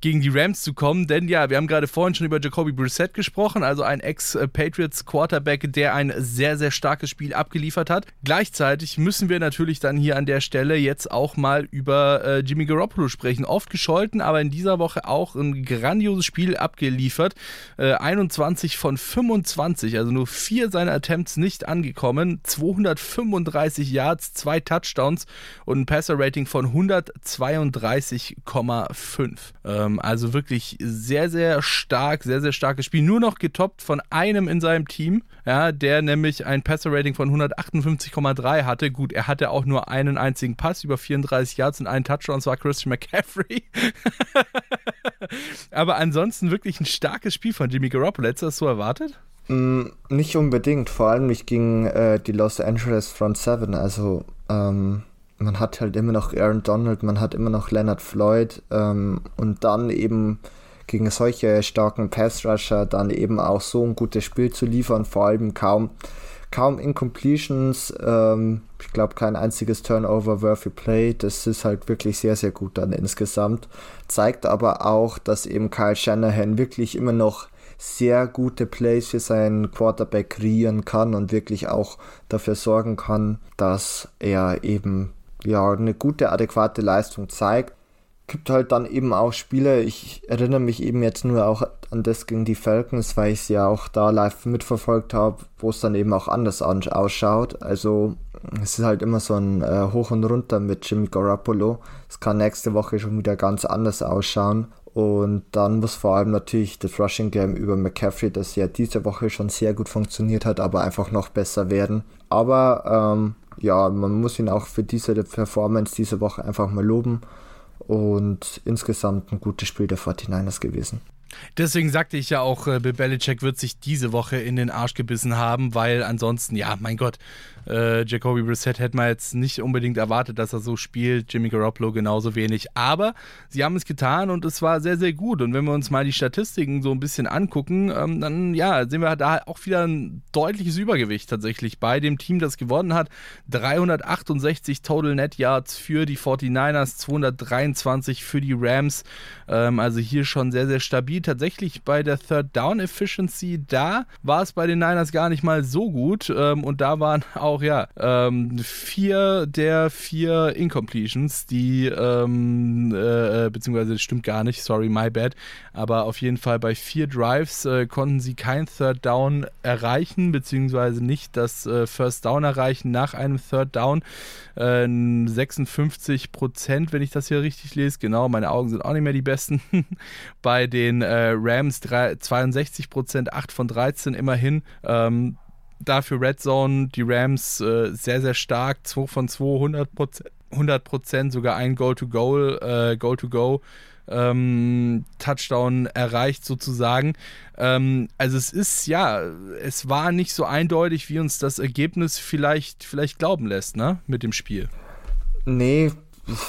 gegen die Rams zu kommen. Denn ja, wir haben gerade vorhin schon über Jacoby Brissett gesprochen, also ein Ex-Patriots-Quarterback, der ein sehr, sehr starkes Spiel abgeliefert hat. Gleichzeitig müssen wir natürlich dann hier an der Stelle jetzt auch mal über äh, Jimmy Garoppolo sprechen. Oft gescholten, aber in dieser Woche auch ein grandioses Spiel abgeliefert. 21 von 5 25, also nur vier seiner Attempts nicht angekommen. 235 Yards, zwei Touchdowns und ein Passer-Rating von 132,5. Ähm, also wirklich sehr, sehr stark, sehr, sehr starkes Spiel. Nur noch getoppt von einem in seinem Team, ja, der nämlich ein Passer-Rating von 158,3 hatte. Gut, er hatte auch nur einen einzigen Pass über 34 Yards und einen Touchdown, und zwar Christian McCaffrey. Aber ansonsten wirklich ein starkes Spiel von Jimmy Garoppolo. Hättest du das so erwartet? Mm, nicht unbedingt, vor allem nicht gegen äh, die Los Angeles Front Seven. Also ähm, man hat halt immer noch Aaron Donald, man hat immer noch Leonard Floyd ähm, und dann eben gegen solche starken Pass-Rusher dann eben auch so ein gutes Spiel zu liefern, vor allem kaum, kaum Incompletions, ähm, ich glaube kein einziges Turnover worthy Play, das ist halt wirklich sehr, sehr gut dann insgesamt, zeigt aber auch, dass eben Kyle Shanahan wirklich immer noch sehr gute Plays für seinen Quarterback kreieren kann und wirklich auch dafür sorgen kann, dass er eben ja eine gute, adäquate Leistung zeigt gibt halt dann eben auch Spiele, ich erinnere mich eben jetzt nur auch an das gegen die Falcons, weil ich es ja auch da live mitverfolgt habe, wo es dann eben auch anders ausschaut. Also es ist halt immer so ein äh, Hoch und Runter mit Jimmy Garoppolo. Es kann nächste Woche schon wieder ganz anders ausschauen. Und dann muss vor allem natürlich das Rushing Game über McCaffrey, das ja diese Woche schon sehr gut funktioniert hat, aber einfach noch besser werden. Aber ähm, ja, man muss ihn auch für diese Performance diese Woche einfach mal loben und insgesamt ein gutes Spiel der 49ers gewesen. Deswegen sagte ich ja auch, äh, Bill Belichick wird sich diese Woche in den Arsch gebissen haben, weil ansonsten, ja, mein Gott, äh, Jacoby Brissett hätte man jetzt nicht unbedingt erwartet, dass er so spielt. Jimmy Garoppolo genauso wenig. Aber sie haben es getan und es war sehr, sehr gut. Und wenn wir uns mal die Statistiken so ein bisschen angucken, ähm, dann ja, sehen wir da auch wieder ein deutliches Übergewicht tatsächlich bei dem Team, das gewonnen hat. 368 Total Net Yards für die 49ers, 223 für die Rams. Ähm, also hier schon sehr, sehr stabil. Tatsächlich bei der Third Down Efficiency, da war es bei den Niners gar nicht mal so gut. Ähm, und da waren auch auch, ja, ähm, vier der vier Incompletions, die, ähm, äh, beziehungsweise das stimmt gar nicht, sorry, my bad, aber auf jeden Fall bei vier Drives äh, konnten sie kein Third Down erreichen, beziehungsweise nicht das äh, First Down erreichen nach einem Third Down. 56 äh, Prozent, wenn ich das hier richtig lese, genau, meine Augen sind auch nicht mehr die besten. bei den äh, Rams 3, 62 Prozent, 8 von 13 immerhin. Ähm, dafür Red Zone, die Rams äh, sehr, sehr stark, 2 von 2, 100 Prozent, 100 Prozent sogar ein Goal-to-Goal, äh, Goal-to-Go. Ähm, Touchdown erreicht sozusagen. Ähm, also es ist ja, es war nicht so eindeutig, wie uns das Ergebnis vielleicht, vielleicht glauben lässt, ne, mit dem Spiel. Nee,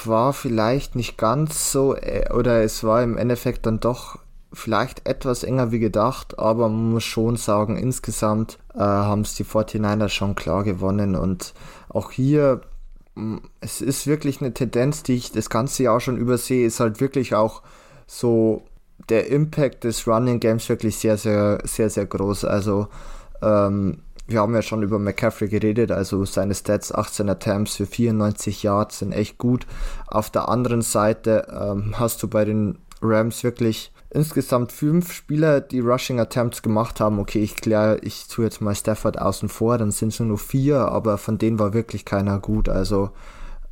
war vielleicht nicht ganz so, äh, oder es war im Endeffekt dann doch vielleicht etwas enger wie gedacht, aber man muss schon sagen, insgesamt äh, haben es die 49ers schon klar gewonnen und auch hier, mm, es ist wirklich eine Tendenz, die ich das ganze Jahr schon übersehe, ist halt wirklich auch so der Impact des Running Games wirklich sehr, sehr, sehr, sehr groß. Also, ähm, wir haben ja schon über McCaffrey geredet, also seine Stats 18 Attempts für 94 Yards sind echt gut. Auf der anderen Seite ähm, hast du bei den Rams wirklich insgesamt fünf Spieler, die Rushing Attempts gemacht haben. Okay, ich kläre, ich tue jetzt mal Stafford außen vor, dann sind es nur vier, aber von denen war wirklich keiner gut. Also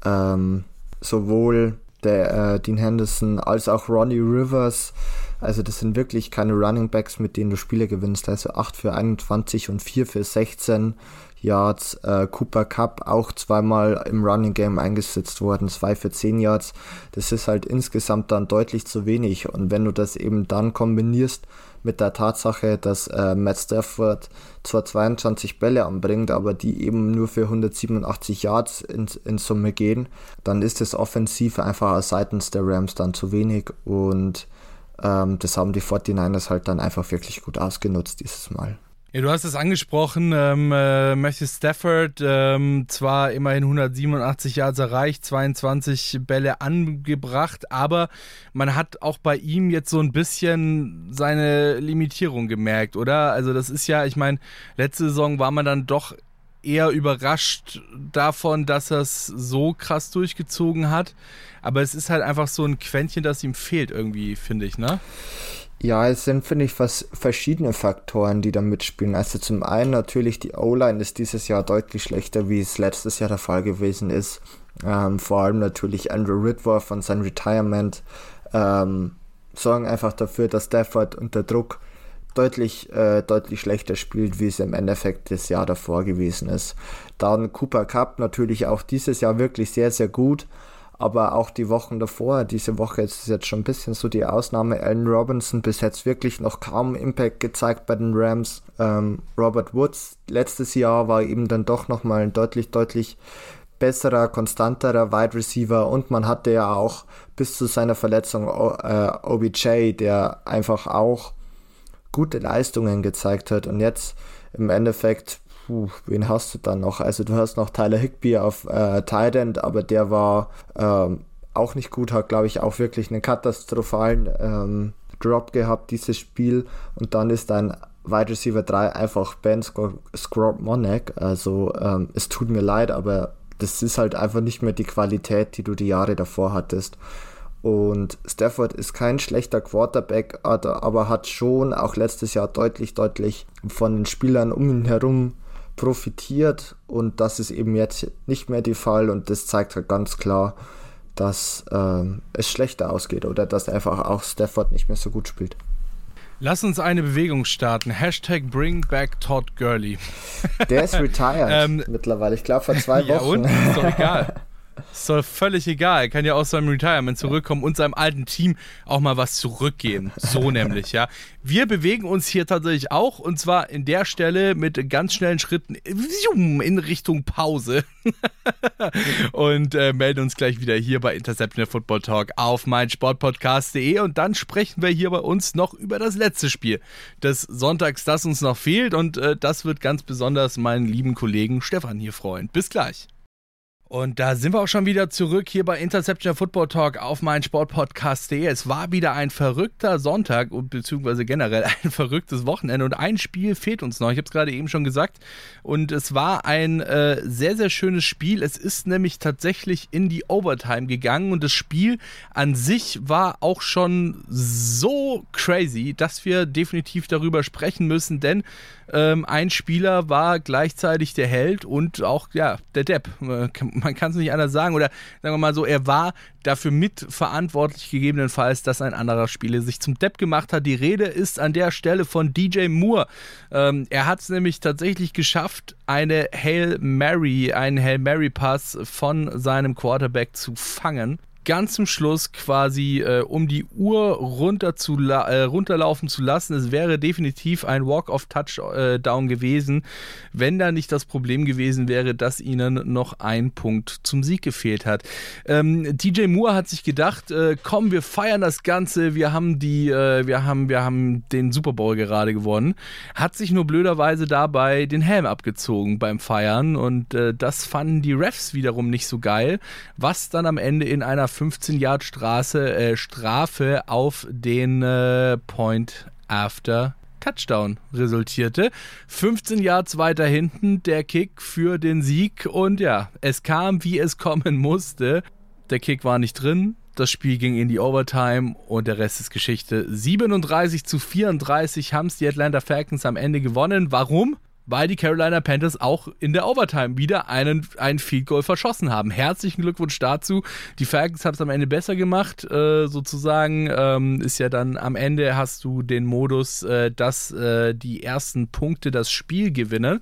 ähm, sowohl der äh, Dean Henderson als auch Ronnie Rivers. Also das sind wirklich keine Running Backs, mit denen du Spiele gewinnst. Also 8 für 21 und 4 für 16 Yards. Äh, Cooper Cup auch zweimal im Running Game eingesetzt worden, 2 für 10 Yards. Das ist halt insgesamt dann deutlich zu wenig. Und wenn du das eben dann kombinierst mit der Tatsache, dass äh, Matt Stafford zwar 22 Bälle anbringt, aber die eben nur für 187 Yards in, in Summe gehen, dann ist es offensiv einfach seitens der Rams dann zu wenig und ähm, das haben die 49ers halt dann einfach wirklich gut ausgenutzt dieses Mal. Ja, du hast es angesprochen, ähm, äh, Matthew Stafford, ähm, zwar immerhin 187 Yards erreicht, 22 Bälle angebracht, aber man hat auch bei ihm jetzt so ein bisschen seine Limitierung gemerkt, oder? Also das ist ja, ich meine, letzte Saison war man dann doch eher überrascht davon, dass er es so krass durchgezogen hat, aber es ist halt einfach so ein Quäntchen, das ihm fehlt irgendwie, finde ich, ne? Ja, es sind, finde ich, was verschiedene Faktoren, die da mitspielen. Also zum einen natürlich die O-Line ist dieses Jahr deutlich schlechter, wie es letztes Jahr der Fall gewesen ist. Ähm, vor allem natürlich Andrew Ridworth und sein Retirement ähm, sorgen einfach dafür, dass Stafford unter Druck deutlich, äh, deutlich schlechter spielt, wie es im Endeffekt das Jahr davor gewesen ist. Dann Cooper Cup natürlich auch dieses Jahr wirklich sehr, sehr gut aber auch die Wochen davor, diese Woche ist jetzt schon ein bisschen so die Ausnahme. Allen Robinson bis jetzt wirklich noch kaum Impact gezeigt bei den Rams. Ähm, Robert Woods letztes Jahr war eben dann doch nochmal ein deutlich, deutlich besserer, konstanterer Wide Receiver und man hatte ja auch bis zu seiner Verletzung äh, OBJ, der einfach auch gute Leistungen gezeigt hat und jetzt im Endeffekt puh, wen hast du dann noch? Also du hast noch Tyler Higby auf äh, Tight End, aber der war ähm, auch nicht gut, hat glaube ich auch wirklich einen katastrophalen ähm, Drop gehabt, dieses Spiel. Und dann ist dein Wide Receiver 3 einfach Ben Scrub Monek. Also ähm, es tut mir leid, aber das ist halt einfach nicht mehr die Qualität, die du die Jahre davor hattest. Und Stafford ist kein schlechter Quarterback, aber hat schon auch letztes Jahr deutlich, deutlich von den Spielern um ihn herum profitiert und das ist eben jetzt nicht mehr der Fall und das zeigt halt ganz klar, dass ähm, es schlechter ausgeht oder dass einfach auch Stafford nicht mehr so gut spielt. Lass uns eine Bewegung starten. Hashtag Bring Back Todd Gurley. Der ist retired ähm, mittlerweile. Ich glaube vor zwei Wochen. Ja und? Ist doch egal. Ist doch völlig egal. Er kann ja aus seinem Retirement zurückkommen und seinem alten Team auch mal was zurückgeben. So nämlich, ja. Wir bewegen uns hier tatsächlich auch und zwar in der Stelle mit ganz schnellen Schritten in Richtung Pause und äh, melden uns gleich wieder hier bei Interception Football Talk auf meinsportpodcast.de und dann sprechen wir hier bei uns noch über das letzte Spiel des Sonntags, das uns noch fehlt und äh, das wird ganz besonders meinen lieben Kollegen Stefan hier freuen. Bis gleich. Und da sind wir auch schon wieder zurück hier bei Interception Football Talk auf meinen Sportpodcast.de. Es war wieder ein verrückter Sonntag und beziehungsweise generell ein verrücktes Wochenende und ein Spiel fehlt uns noch. Ich habe es gerade eben schon gesagt. Und es war ein äh, sehr, sehr schönes Spiel. Es ist nämlich tatsächlich in die Overtime gegangen und das Spiel an sich war auch schon so crazy, dass wir definitiv darüber sprechen müssen, denn ähm, ein Spieler war gleichzeitig der Held und auch ja, der Depp. Äh, man kann es nicht anders sagen. Oder sagen wir mal so, er war dafür mitverantwortlich gegebenenfalls, dass ein anderer Spieler sich zum Depp gemacht hat. Die Rede ist an der Stelle von DJ Moore. Ähm, er hat es nämlich tatsächlich geschafft, eine Hail Mary, einen Hail Mary Pass von seinem Quarterback zu fangen ganz zum Schluss quasi äh, um die Uhr runter zu äh, runterlaufen zu lassen. Es wäre definitiv ein Walk-of-Touchdown gewesen, wenn da nicht das Problem gewesen wäre, dass ihnen noch ein Punkt zum Sieg gefehlt hat. Ähm, DJ Moore hat sich gedacht, äh, komm, wir feiern das Ganze, wir haben die, äh, wir haben, wir haben den Super Bowl gerade gewonnen, hat sich nur blöderweise dabei den Helm abgezogen beim Feiern und äh, das fanden die Refs wiederum nicht so geil, was dann am Ende in einer 15 Yard Straße, äh, Strafe auf den äh, Point After Touchdown resultierte. 15 Yards weiter hinten der Kick für den Sieg und ja, es kam, wie es kommen musste. Der Kick war nicht drin, das Spiel ging in die Overtime und der Rest ist Geschichte. 37 zu 34 haben es die Atlanta Falcons am Ende gewonnen. Warum? Weil die Carolina Panthers auch in der Overtime wieder einen, einen Field Goal verschossen haben. Herzlichen Glückwunsch dazu. Die Falcons haben es am Ende besser gemacht, äh, sozusagen. Ähm, ist ja dann am Ende hast du den Modus, äh, dass äh, die ersten Punkte das Spiel gewinnen.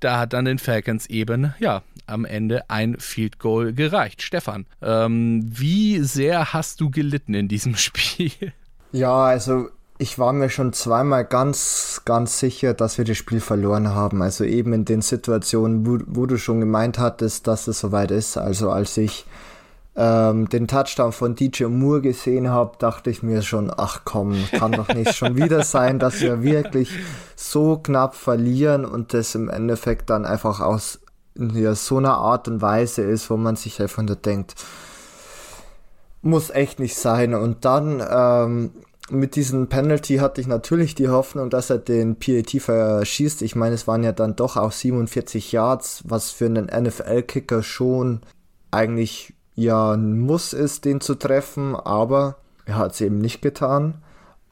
Da hat dann den Falcons eben, ja, am Ende ein Field Goal gereicht. Stefan, ähm, wie sehr hast du gelitten in diesem Spiel? Ja, also ich war mir schon zweimal ganz, ganz sicher, dass wir das Spiel verloren haben. Also eben in den Situationen, wo, wo du schon gemeint hattest, dass es soweit ist. Also als ich ähm, den Touchdown von DJ Moore gesehen habe, dachte ich mir schon, ach komm, kann doch nicht schon wieder sein, dass wir wirklich so knapp verlieren und das im Endeffekt dann einfach aus ja, so einer Art und Weise ist, wo man sich einfach nur denkt, muss echt nicht sein. Und dann ähm, mit diesem Penalty hatte ich natürlich die Hoffnung, dass er den PAT verschießt. Ich meine, es waren ja dann doch auch 47 Yards, was für einen NFL-Kicker schon eigentlich ja ein Muss ist, den zu treffen, aber er hat es eben nicht getan.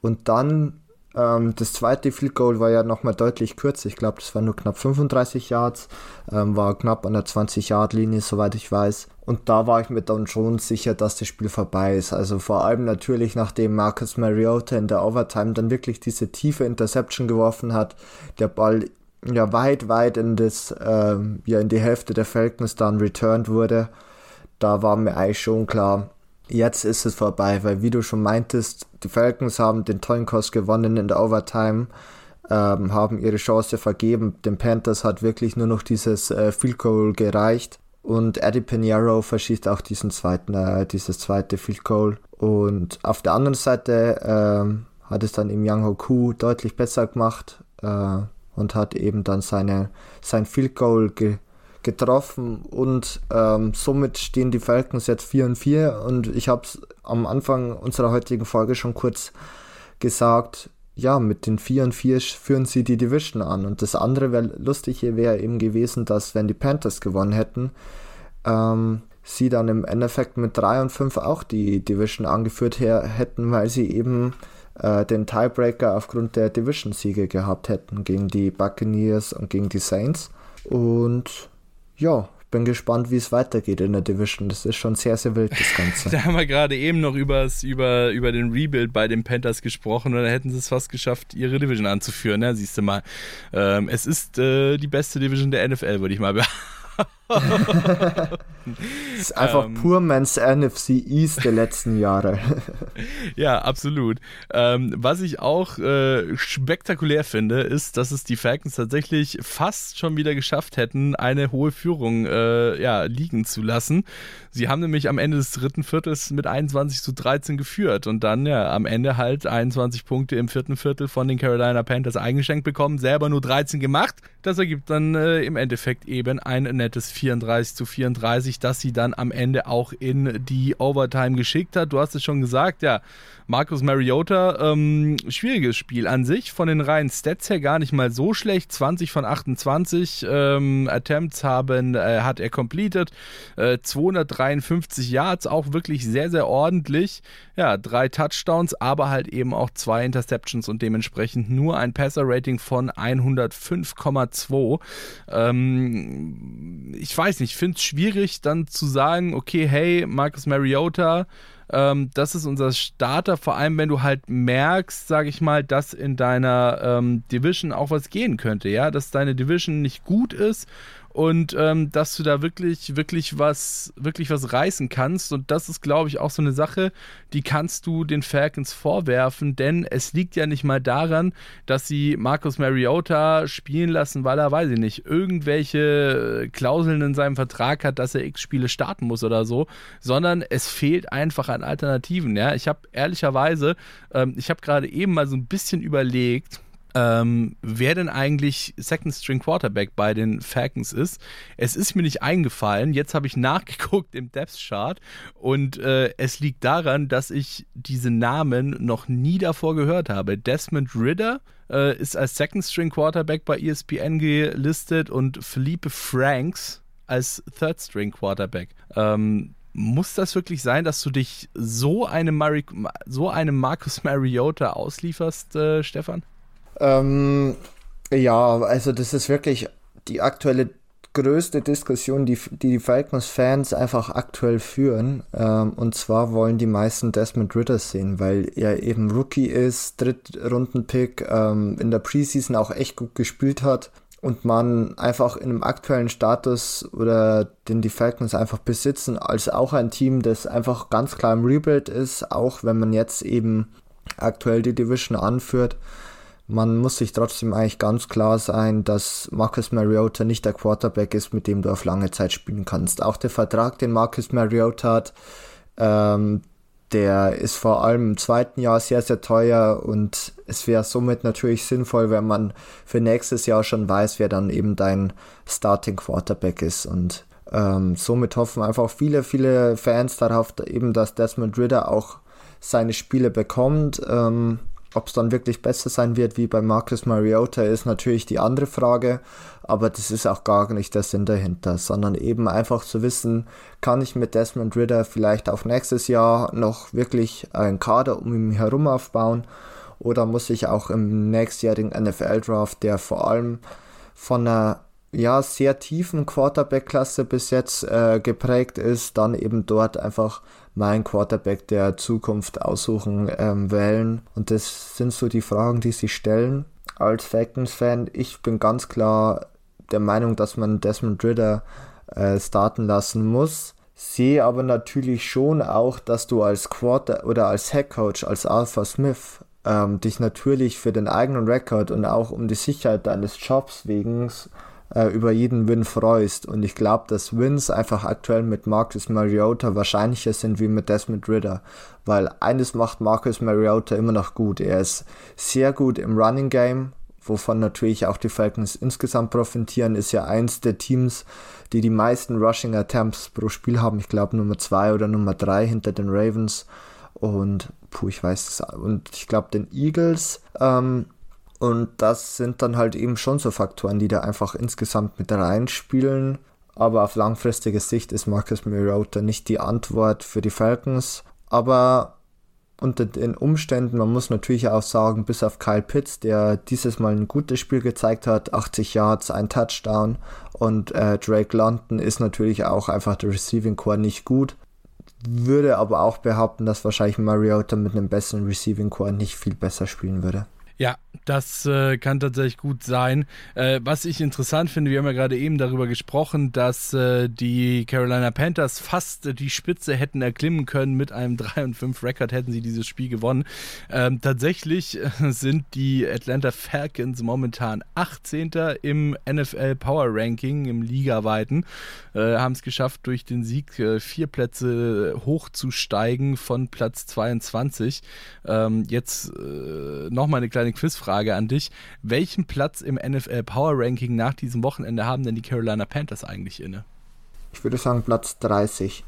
Und dann ähm, das zweite Field Goal war ja nochmal deutlich kürzer. Ich glaube, das war nur knapp 35 Yards, ähm, war knapp an der 20-Yard-Linie, soweit ich weiß. Und da war ich mir dann schon sicher, dass das Spiel vorbei ist. Also vor allem natürlich, nachdem Marcus Mariota in der Overtime dann wirklich diese tiefe Interception geworfen hat, der Ball ja weit, weit in das, ähm, ja in die Hälfte der Falcons dann returned wurde da war mir eigentlich schon klar, jetzt ist es vorbei, weil wie du schon meintest, die Falcons haben den tollen Kurs gewonnen in der Overtime, ähm, haben ihre Chance vergeben. Den Panthers hat wirklich nur noch dieses äh, Field Goal gereicht. Und Eddie Pinheiro verschießt auch diesen zweiten, äh, dieses zweite Field Goal. Und auf der anderen Seite ähm, hat es dann im Yang Hoku deutlich besser gemacht äh, und hat eben dann seine, sein Field Goal ge getroffen und ähm, somit stehen die Falcons jetzt 4 und 4 und ich habe es am Anfang unserer heutigen Folge schon kurz gesagt, ja, mit den 4 und 4 führen sie die Division an und das andere wäre lustig hier wäre eben gewesen, dass wenn die Panthers gewonnen hätten, ähm, sie dann im Endeffekt mit 3 und 5 auch die Division angeführt hätten, weil sie eben äh, den Tiebreaker aufgrund der Division-Siege gehabt hätten gegen die Buccaneers und gegen die Saints. Und ja, bin gespannt, wie es weitergeht in der Division. Das ist schon sehr, sehr wild, das Ganze. da haben wir gerade eben noch übers, über, über den Rebuild bei den Panthers gesprochen und da hätten sie es fast geschafft, ihre Division anzuführen. Ja, siehst du mal. Ähm, es ist äh, die beste Division der NFL, würde ich mal behaupten das ist einfach ähm, pur Mans NFC East der letzten Jahre. ja, absolut. Ähm, was ich auch äh, spektakulär finde, ist, dass es die Falcons tatsächlich fast schon wieder geschafft hätten, eine hohe Führung äh, ja, liegen zu lassen. Sie haben nämlich am Ende des dritten Viertels mit 21 zu 13 geführt und dann ja am Ende halt 21 Punkte im vierten Viertel von den Carolina Panthers eingeschenkt bekommen, selber nur 13 gemacht. Das ergibt dann äh, im Endeffekt eben ein nettes 34 zu 34, das sie dann am Ende auch in die Overtime geschickt hat. Du hast es schon gesagt, ja, Marcus Mariota, ähm, schwieriges Spiel an sich, von den reinen Stats her gar nicht mal so schlecht. 20 von 28 ähm, Attempts haben, äh, hat er completed, äh, 253 Yards, auch wirklich sehr, sehr ordentlich. Ja, drei Touchdowns, aber halt eben auch zwei Interceptions und dementsprechend nur ein Passer-Rating von 105,2. Ähm, ich weiß nicht, ich finde es schwierig dann zu sagen, okay, hey, Marcus Mariota, ähm, das ist unser Starter, vor allem wenn du halt merkst, sage ich mal, dass in deiner ähm, Division auch was gehen könnte, ja, dass deine Division nicht gut ist und ähm, dass du da wirklich, wirklich was, wirklich was reißen kannst. Und das ist, glaube ich, auch so eine Sache, die kannst du den Falcons vorwerfen, denn es liegt ja nicht mal daran, dass sie Marcus Mariota spielen lassen, weil er, weiß ich nicht, irgendwelche Klauseln in seinem Vertrag hat, dass er X Spiele starten muss oder so, sondern es fehlt einfach an Alternativen. Ja, ich habe ehrlicherweise, ähm, ich habe gerade eben mal so ein bisschen überlegt, ähm, wer denn eigentlich Second String Quarterback bei den Falcons ist. Es ist mir nicht eingefallen. Jetzt habe ich nachgeguckt im Depth Chart und äh, es liegt daran, dass ich diese Namen noch nie davor gehört habe. Desmond Ritter äh, ist als Second String Quarterback bei ESPN gelistet und Felipe Franks als Third String Quarterback. Ähm, muss das wirklich sein, dass du dich so einem, Mari so einem Marcus Mariota auslieferst, äh, Stefan? Ähm, ja, also das ist wirklich die aktuelle größte Diskussion, die die, die Falcons-Fans einfach aktuell führen. Ähm, und zwar wollen die meisten Desmond Ritter sehen, weil er eben Rookie ist, Drittrunden-Pick, ähm, in der Preseason auch echt gut gespielt hat und man einfach in dem aktuellen Status oder den die Falcons einfach besitzen, als auch ein Team, das einfach ganz klar im Rebuild ist, auch wenn man jetzt eben aktuell die Division anführt man muss sich trotzdem eigentlich ganz klar sein, dass Marcus Mariota nicht der Quarterback ist, mit dem du auf lange Zeit spielen kannst. Auch der Vertrag, den Marcus Mariota hat, ähm, der ist vor allem im zweiten Jahr sehr, sehr teuer und es wäre somit natürlich sinnvoll, wenn man für nächstes Jahr schon weiß, wer dann eben dein Starting Quarterback ist. Und ähm, somit hoffen einfach viele, viele Fans darauf, eben, dass Desmond Ritter auch seine Spiele bekommt. Ähm, ob es dann wirklich besser sein wird wie bei Marcus Mariota, ist natürlich die andere Frage, aber das ist auch gar nicht der Sinn dahinter, sondern eben einfach zu wissen, kann ich mit Desmond Ritter vielleicht auf nächstes Jahr noch wirklich einen Kader um ihn herum aufbauen? Oder muss ich auch im nächstjährigen NFL-Draft, der vor allem von einer ja, sehr tiefen Quarterback-Klasse bis jetzt äh, geprägt ist, dann eben dort einfach mein Quarterback der Zukunft aussuchen, ähm, wählen. Und das sind so die Fragen, die sich stellen. Als Falcons-Fan, ich bin ganz klar der Meinung, dass man Desmond Ritter äh, starten lassen muss. sehe aber natürlich schon auch, dass du als Quarter oder als Headcoach, als Alpha Smith, ähm, dich natürlich für den eigenen Rekord und auch um die Sicherheit deines Jobs wegen äh, über jeden Win freust. Und ich glaube, dass Wins einfach aktuell mit Marcus Mariota wahrscheinlicher sind wie mit Desmond Ritter. Weil eines macht Marcus Mariota immer noch gut. Er ist sehr gut im Running Game, wovon natürlich auch die Falcons insgesamt profitieren, ist ja eins der Teams, die die meisten Rushing Attempts pro Spiel haben. Ich glaube Nummer zwei oder Nummer drei hinter den Ravens. Und puh, ich weiß es. Und ich glaube den Eagles. Ähm, und das sind dann halt eben schon so Faktoren, die da einfach insgesamt mit reinspielen. Aber auf langfristige Sicht ist Marcus Mariota nicht die Antwort für die Falcons. Aber unter den Umständen, man muss natürlich auch sagen, bis auf Kyle Pitts, der dieses Mal ein gutes Spiel gezeigt hat, 80 Yards, ein Touchdown und äh, Drake London ist natürlich auch einfach der Receiving Core nicht gut. Würde aber auch behaupten, dass wahrscheinlich Mariota mit einem besseren Receiving Core nicht viel besser spielen würde. Ja, das äh, kann tatsächlich gut sein. Äh, was ich interessant finde, wir haben ja gerade eben darüber gesprochen, dass äh, die Carolina Panthers fast die Spitze hätten erklimmen können. Mit einem 3 und 5 Rekord hätten sie dieses Spiel gewonnen. Ähm, tatsächlich äh, sind die Atlanta Falcons momentan 18. im NFL Power Ranking, im Ligaweiten. Äh, haben es geschafft, durch den Sieg äh, vier Plätze hochzusteigen von Platz 22. Ähm, jetzt nochmal eine kleine Quizfrage an dich. Welchen Platz im NFL Power Ranking nach diesem Wochenende haben denn die Carolina Panthers eigentlich inne? Ich würde sagen Platz 30.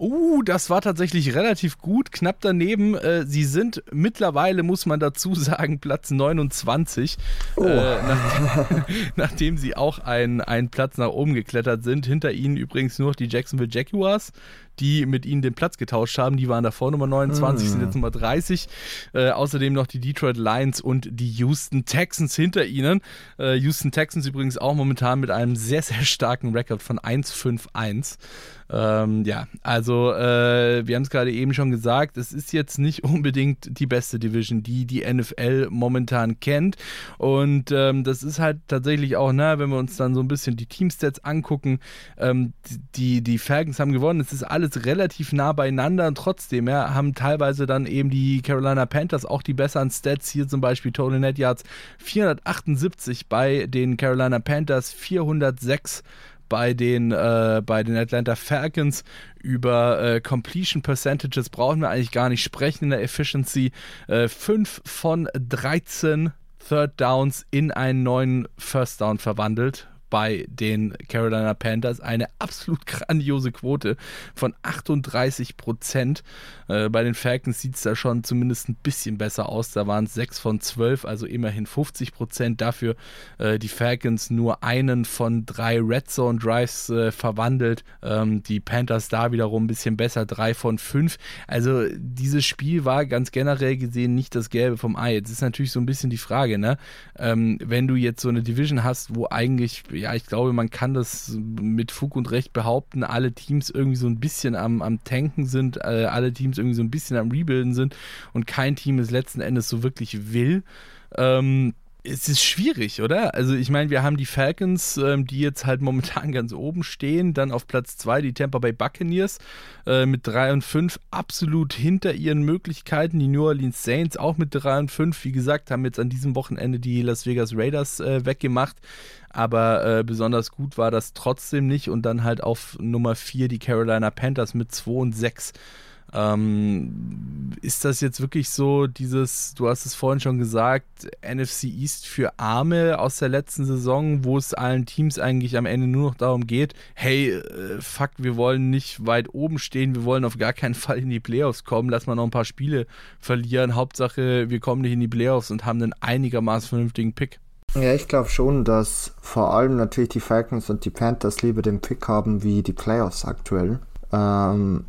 Uh, das war tatsächlich relativ gut, knapp daneben. Äh, sie sind mittlerweile, muss man dazu sagen, Platz 29, oh. äh, nach, nachdem sie auch einen Platz nach oben geklettert sind. Hinter ihnen übrigens nur die Jacksonville Jaguars, die mit ihnen den Platz getauscht haben. Die waren davor Nummer 29, mm. sind jetzt Nummer 30. Äh, außerdem noch die Detroit Lions und die Houston Texans hinter ihnen. Äh, Houston Texans übrigens auch momentan mit einem sehr, sehr starken Rekord von 1-5-1. Ähm, ja, also äh, wir haben es gerade eben schon gesagt, es ist jetzt nicht unbedingt die beste Division, die die NFL momentan kennt. Und ähm, das ist halt tatsächlich auch, na, wenn wir uns dann so ein bisschen die Teamstats angucken, ähm, die, die Falcons haben gewonnen. Es ist alles relativ nah beieinander und trotzdem ja, haben teilweise dann eben die Carolina Panthers auch die besseren Stats. Hier zum Beispiel Total Net Yards 478 bei den Carolina Panthers, 406 bei den, äh, bei den Atlanta Falcons. Über äh, Completion Percentages brauchen wir eigentlich gar nicht sprechen in der Efficiency. Äh, 5 von 13 Third Downs in einen neuen First Down verwandelt bei den Carolina Panthers. Eine absolut grandiose Quote von 38 Prozent. Äh, bei den Falcons sieht es da schon zumindest ein bisschen besser aus. Da waren es 6 von 12, also immerhin 50 Prozent. Dafür äh, die Falcons nur einen von drei Red Zone Drives äh, verwandelt. Ähm, die Panthers da wiederum ein bisschen besser, 3 von 5. Also dieses Spiel war ganz generell gesehen nicht das Gelbe vom Ei. Jetzt ist natürlich so ein bisschen die Frage, ne? Ähm, wenn du jetzt so eine Division hast, wo eigentlich ja, ich glaube, man kann das mit Fug und Recht behaupten, alle Teams irgendwie so ein bisschen am, am Tanken sind, äh, alle Teams irgendwie so ein bisschen am Rebuilden sind und kein Team es letzten Endes so wirklich will. Ähm, es ist schwierig, oder? Also ich meine, wir haben die Falcons, ähm, die jetzt halt momentan ganz oben stehen, dann auf Platz 2 die Tampa Bay Buccaneers äh, mit 3 und 5 absolut hinter ihren Möglichkeiten. Die New Orleans Saints auch mit 3 und 5, wie gesagt, haben jetzt an diesem Wochenende die Las Vegas Raiders äh, weggemacht, aber äh, besonders gut war das trotzdem nicht und dann halt auf Nummer 4 die Carolina Panthers mit 2 und 6. Ähm, ist das jetzt wirklich so dieses, du hast es vorhin schon gesagt, NFC East für Arme aus der letzten Saison, wo es allen Teams eigentlich am Ende nur noch darum geht, hey, äh, fuck, wir wollen nicht weit oben stehen, wir wollen auf gar keinen Fall in die Playoffs kommen, lass mal noch ein paar Spiele verlieren, Hauptsache wir kommen nicht in die Playoffs und haben einen einigermaßen vernünftigen Pick. Ja, ich glaube schon, dass vor allem natürlich die Falcons und die Panthers lieber den Pick haben wie die Playoffs aktuell. Ähm,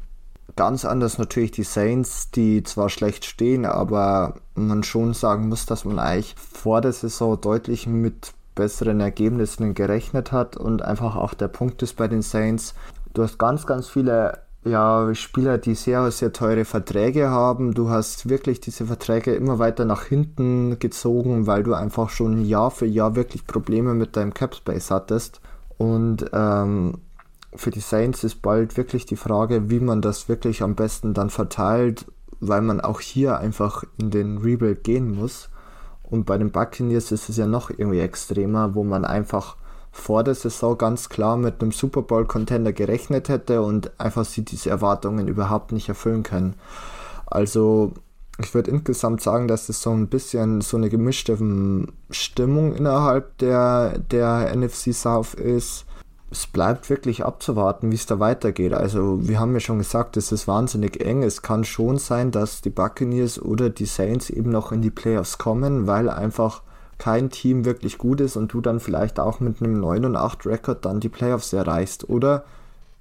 Ganz anders natürlich die Saints, die zwar schlecht stehen, aber man schon sagen muss, dass man eigentlich vor der Saison deutlich mit besseren Ergebnissen gerechnet hat und einfach auch der Punkt ist bei den Saints. Du hast ganz, ganz viele ja, Spieler, die sehr, sehr teure Verträge haben. Du hast wirklich diese Verträge immer weiter nach hinten gezogen, weil du einfach schon Jahr für Jahr wirklich Probleme mit deinem Cap Space hattest. Und ähm, für die Saints ist bald wirklich die Frage, wie man das wirklich am besten dann verteilt, weil man auch hier einfach in den Rebuild gehen muss. Und bei den Buccaneers ist es ja noch irgendwie extremer, wo man einfach vor der Saison ganz klar mit einem Super Bowl-Contender gerechnet hätte und einfach sie diese Erwartungen überhaupt nicht erfüllen können. Also ich würde insgesamt sagen, dass es so ein bisschen so eine gemischte Stimmung innerhalb der, der NFC South ist. Es bleibt wirklich abzuwarten, wie es da weitergeht. Also, wir haben ja schon gesagt, es ist wahnsinnig eng. Es kann schon sein, dass die Buccaneers oder die Saints eben noch in die Playoffs kommen, weil einfach kein Team wirklich gut ist und du dann vielleicht auch mit einem 9 und 8 Rekord dann die Playoffs erreichst. Oder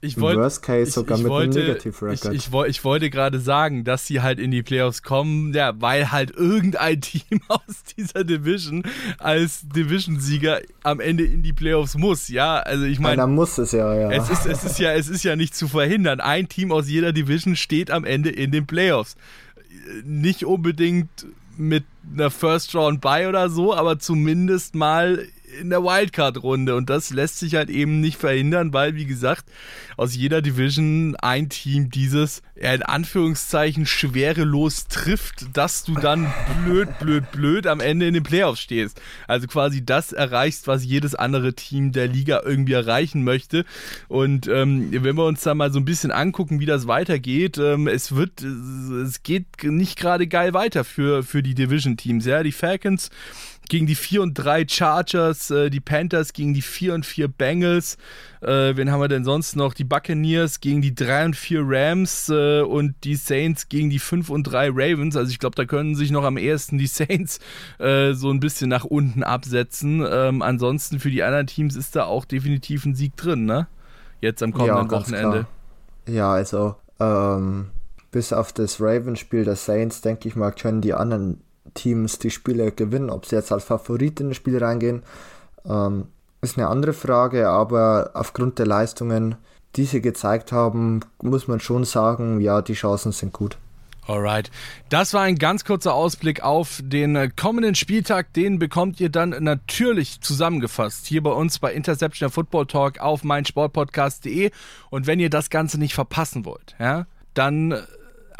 ich wollt, Worst Case sogar ich, ich mit wollte, einem Negative Record. Ich, ich, ich, wollte gerade sagen, dass sie halt in die Playoffs kommen, ja, weil halt irgendein Team aus dieser Division als Division-Sieger am Ende in die Playoffs muss, ja. Also ich meine. Einer muss es ja, ja. Es ist, es ist ja, es ist ja nicht zu verhindern. Ein Team aus jeder Division steht am Ende in den Playoffs. Nicht unbedingt mit einer First Round bei oder so, aber zumindest mal in der Wildcard-Runde. Und das lässt sich halt eben nicht verhindern, weil, wie gesagt, aus jeder Division ein Team dieses, in Anführungszeichen, schwerelos trifft, dass du dann blöd, blöd, blöd am Ende in den Playoffs stehst. Also quasi das erreichst, was jedes andere Team der Liga irgendwie erreichen möchte. Und ähm, wenn wir uns da mal so ein bisschen angucken, wie das weitergeht, ähm, es wird, es geht nicht gerade geil weiter für, für die Division-Teams. Ja, die Falcons gegen die 4 und 3 Chargers, äh, die Panthers gegen die 4 und 4 Bengals. Äh, wen haben wir denn sonst noch? Die Buccaneers gegen die 3 und 4 Rams äh, und die Saints gegen die 5 und 3 Ravens. Also ich glaube, da können sich noch am ehesten die Saints äh, so ein bisschen nach unten absetzen. Ähm, ansonsten für die anderen Teams ist da auch definitiv ein Sieg drin, ne? Jetzt am kommenden ja, Wochenende. Klar. Ja, also ähm, bis auf das Ravens-Spiel der Saints, denke ich mal, können die anderen Teams die Spiele gewinnen. Ob sie jetzt als Favorit in das Spiel reingehen, ähm, ist eine andere Frage, aber aufgrund der Leistungen, die sie gezeigt haben, muss man schon sagen, ja, die Chancen sind gut. Alright. Das war ein ganz kurzer Ausblick auf den äh, kommenden Spieltag. Den bekommt ihr dann natürlich zusammengefasst hier bei uns bei Interception der Football Talk auf meinsportpodcast.de. Und wenn ihr das Ganze nicht verpassen wollt, ja, dann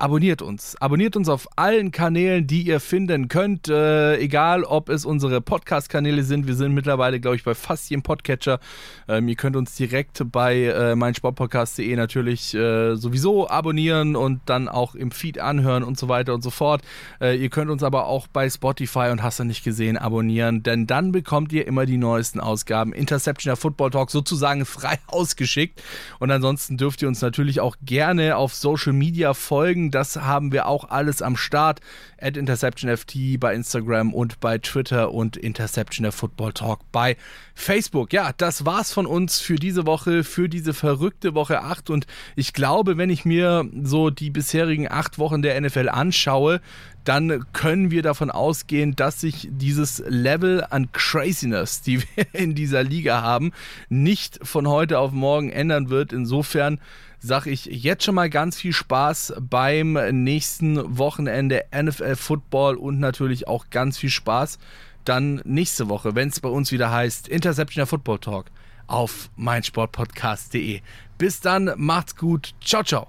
abonniert uns. Abonniert uns auf allen Kanälen, die ihr finden könnt. Äh, egal, ob es unsere Podcast-Kanäle sind. Wir sind mittlerweile, glaube ich, bei fast jedem Podcatcher. Ähm, ihr könnt uns direkt bei äh, meinsportpodcast.de natürlich äh, sowieso abonnieren und dann auch im Feed anhören und so weiter und so fort. Äh, ihr könnt uns aber auch bei Spotify und hast du nicht gesehen abonnieren, denn dann bekommt ihr immer die neuesten Ausgaben. Interception der Football Talk sozusagen frei ausgeschickt. Und ansonsten dürft ihr uns natürlich auch gerne auf Social Media folgen das haben wir auch alles am Start. At InterceptionFT bei Instagram und bei Twitter und Interception der Football Talk bei Facebook. Ja, das war's von uns für diese Woche, für diese verrückte Woche 8. Und ich glaube, wenn ich mir so die bisherigen acht Wochen der NFL anschaue, dann können wir davon ausgehen, dass sich dieses Level an Craziness, die wir in dieser Liga haben, nicht von heute auf morgen ändern wird. Insofern sage ich jetzt schon mal ganz viel Spaß beim nächsten Wochenende NFL Football und natürlich auch ganz viel Spaß dann nächste Woche, wenn es bei uns wieder heißt Interception Football Talk auf meinsportpodcast.de. Bis dann, macht's gut. Ciao, ciao.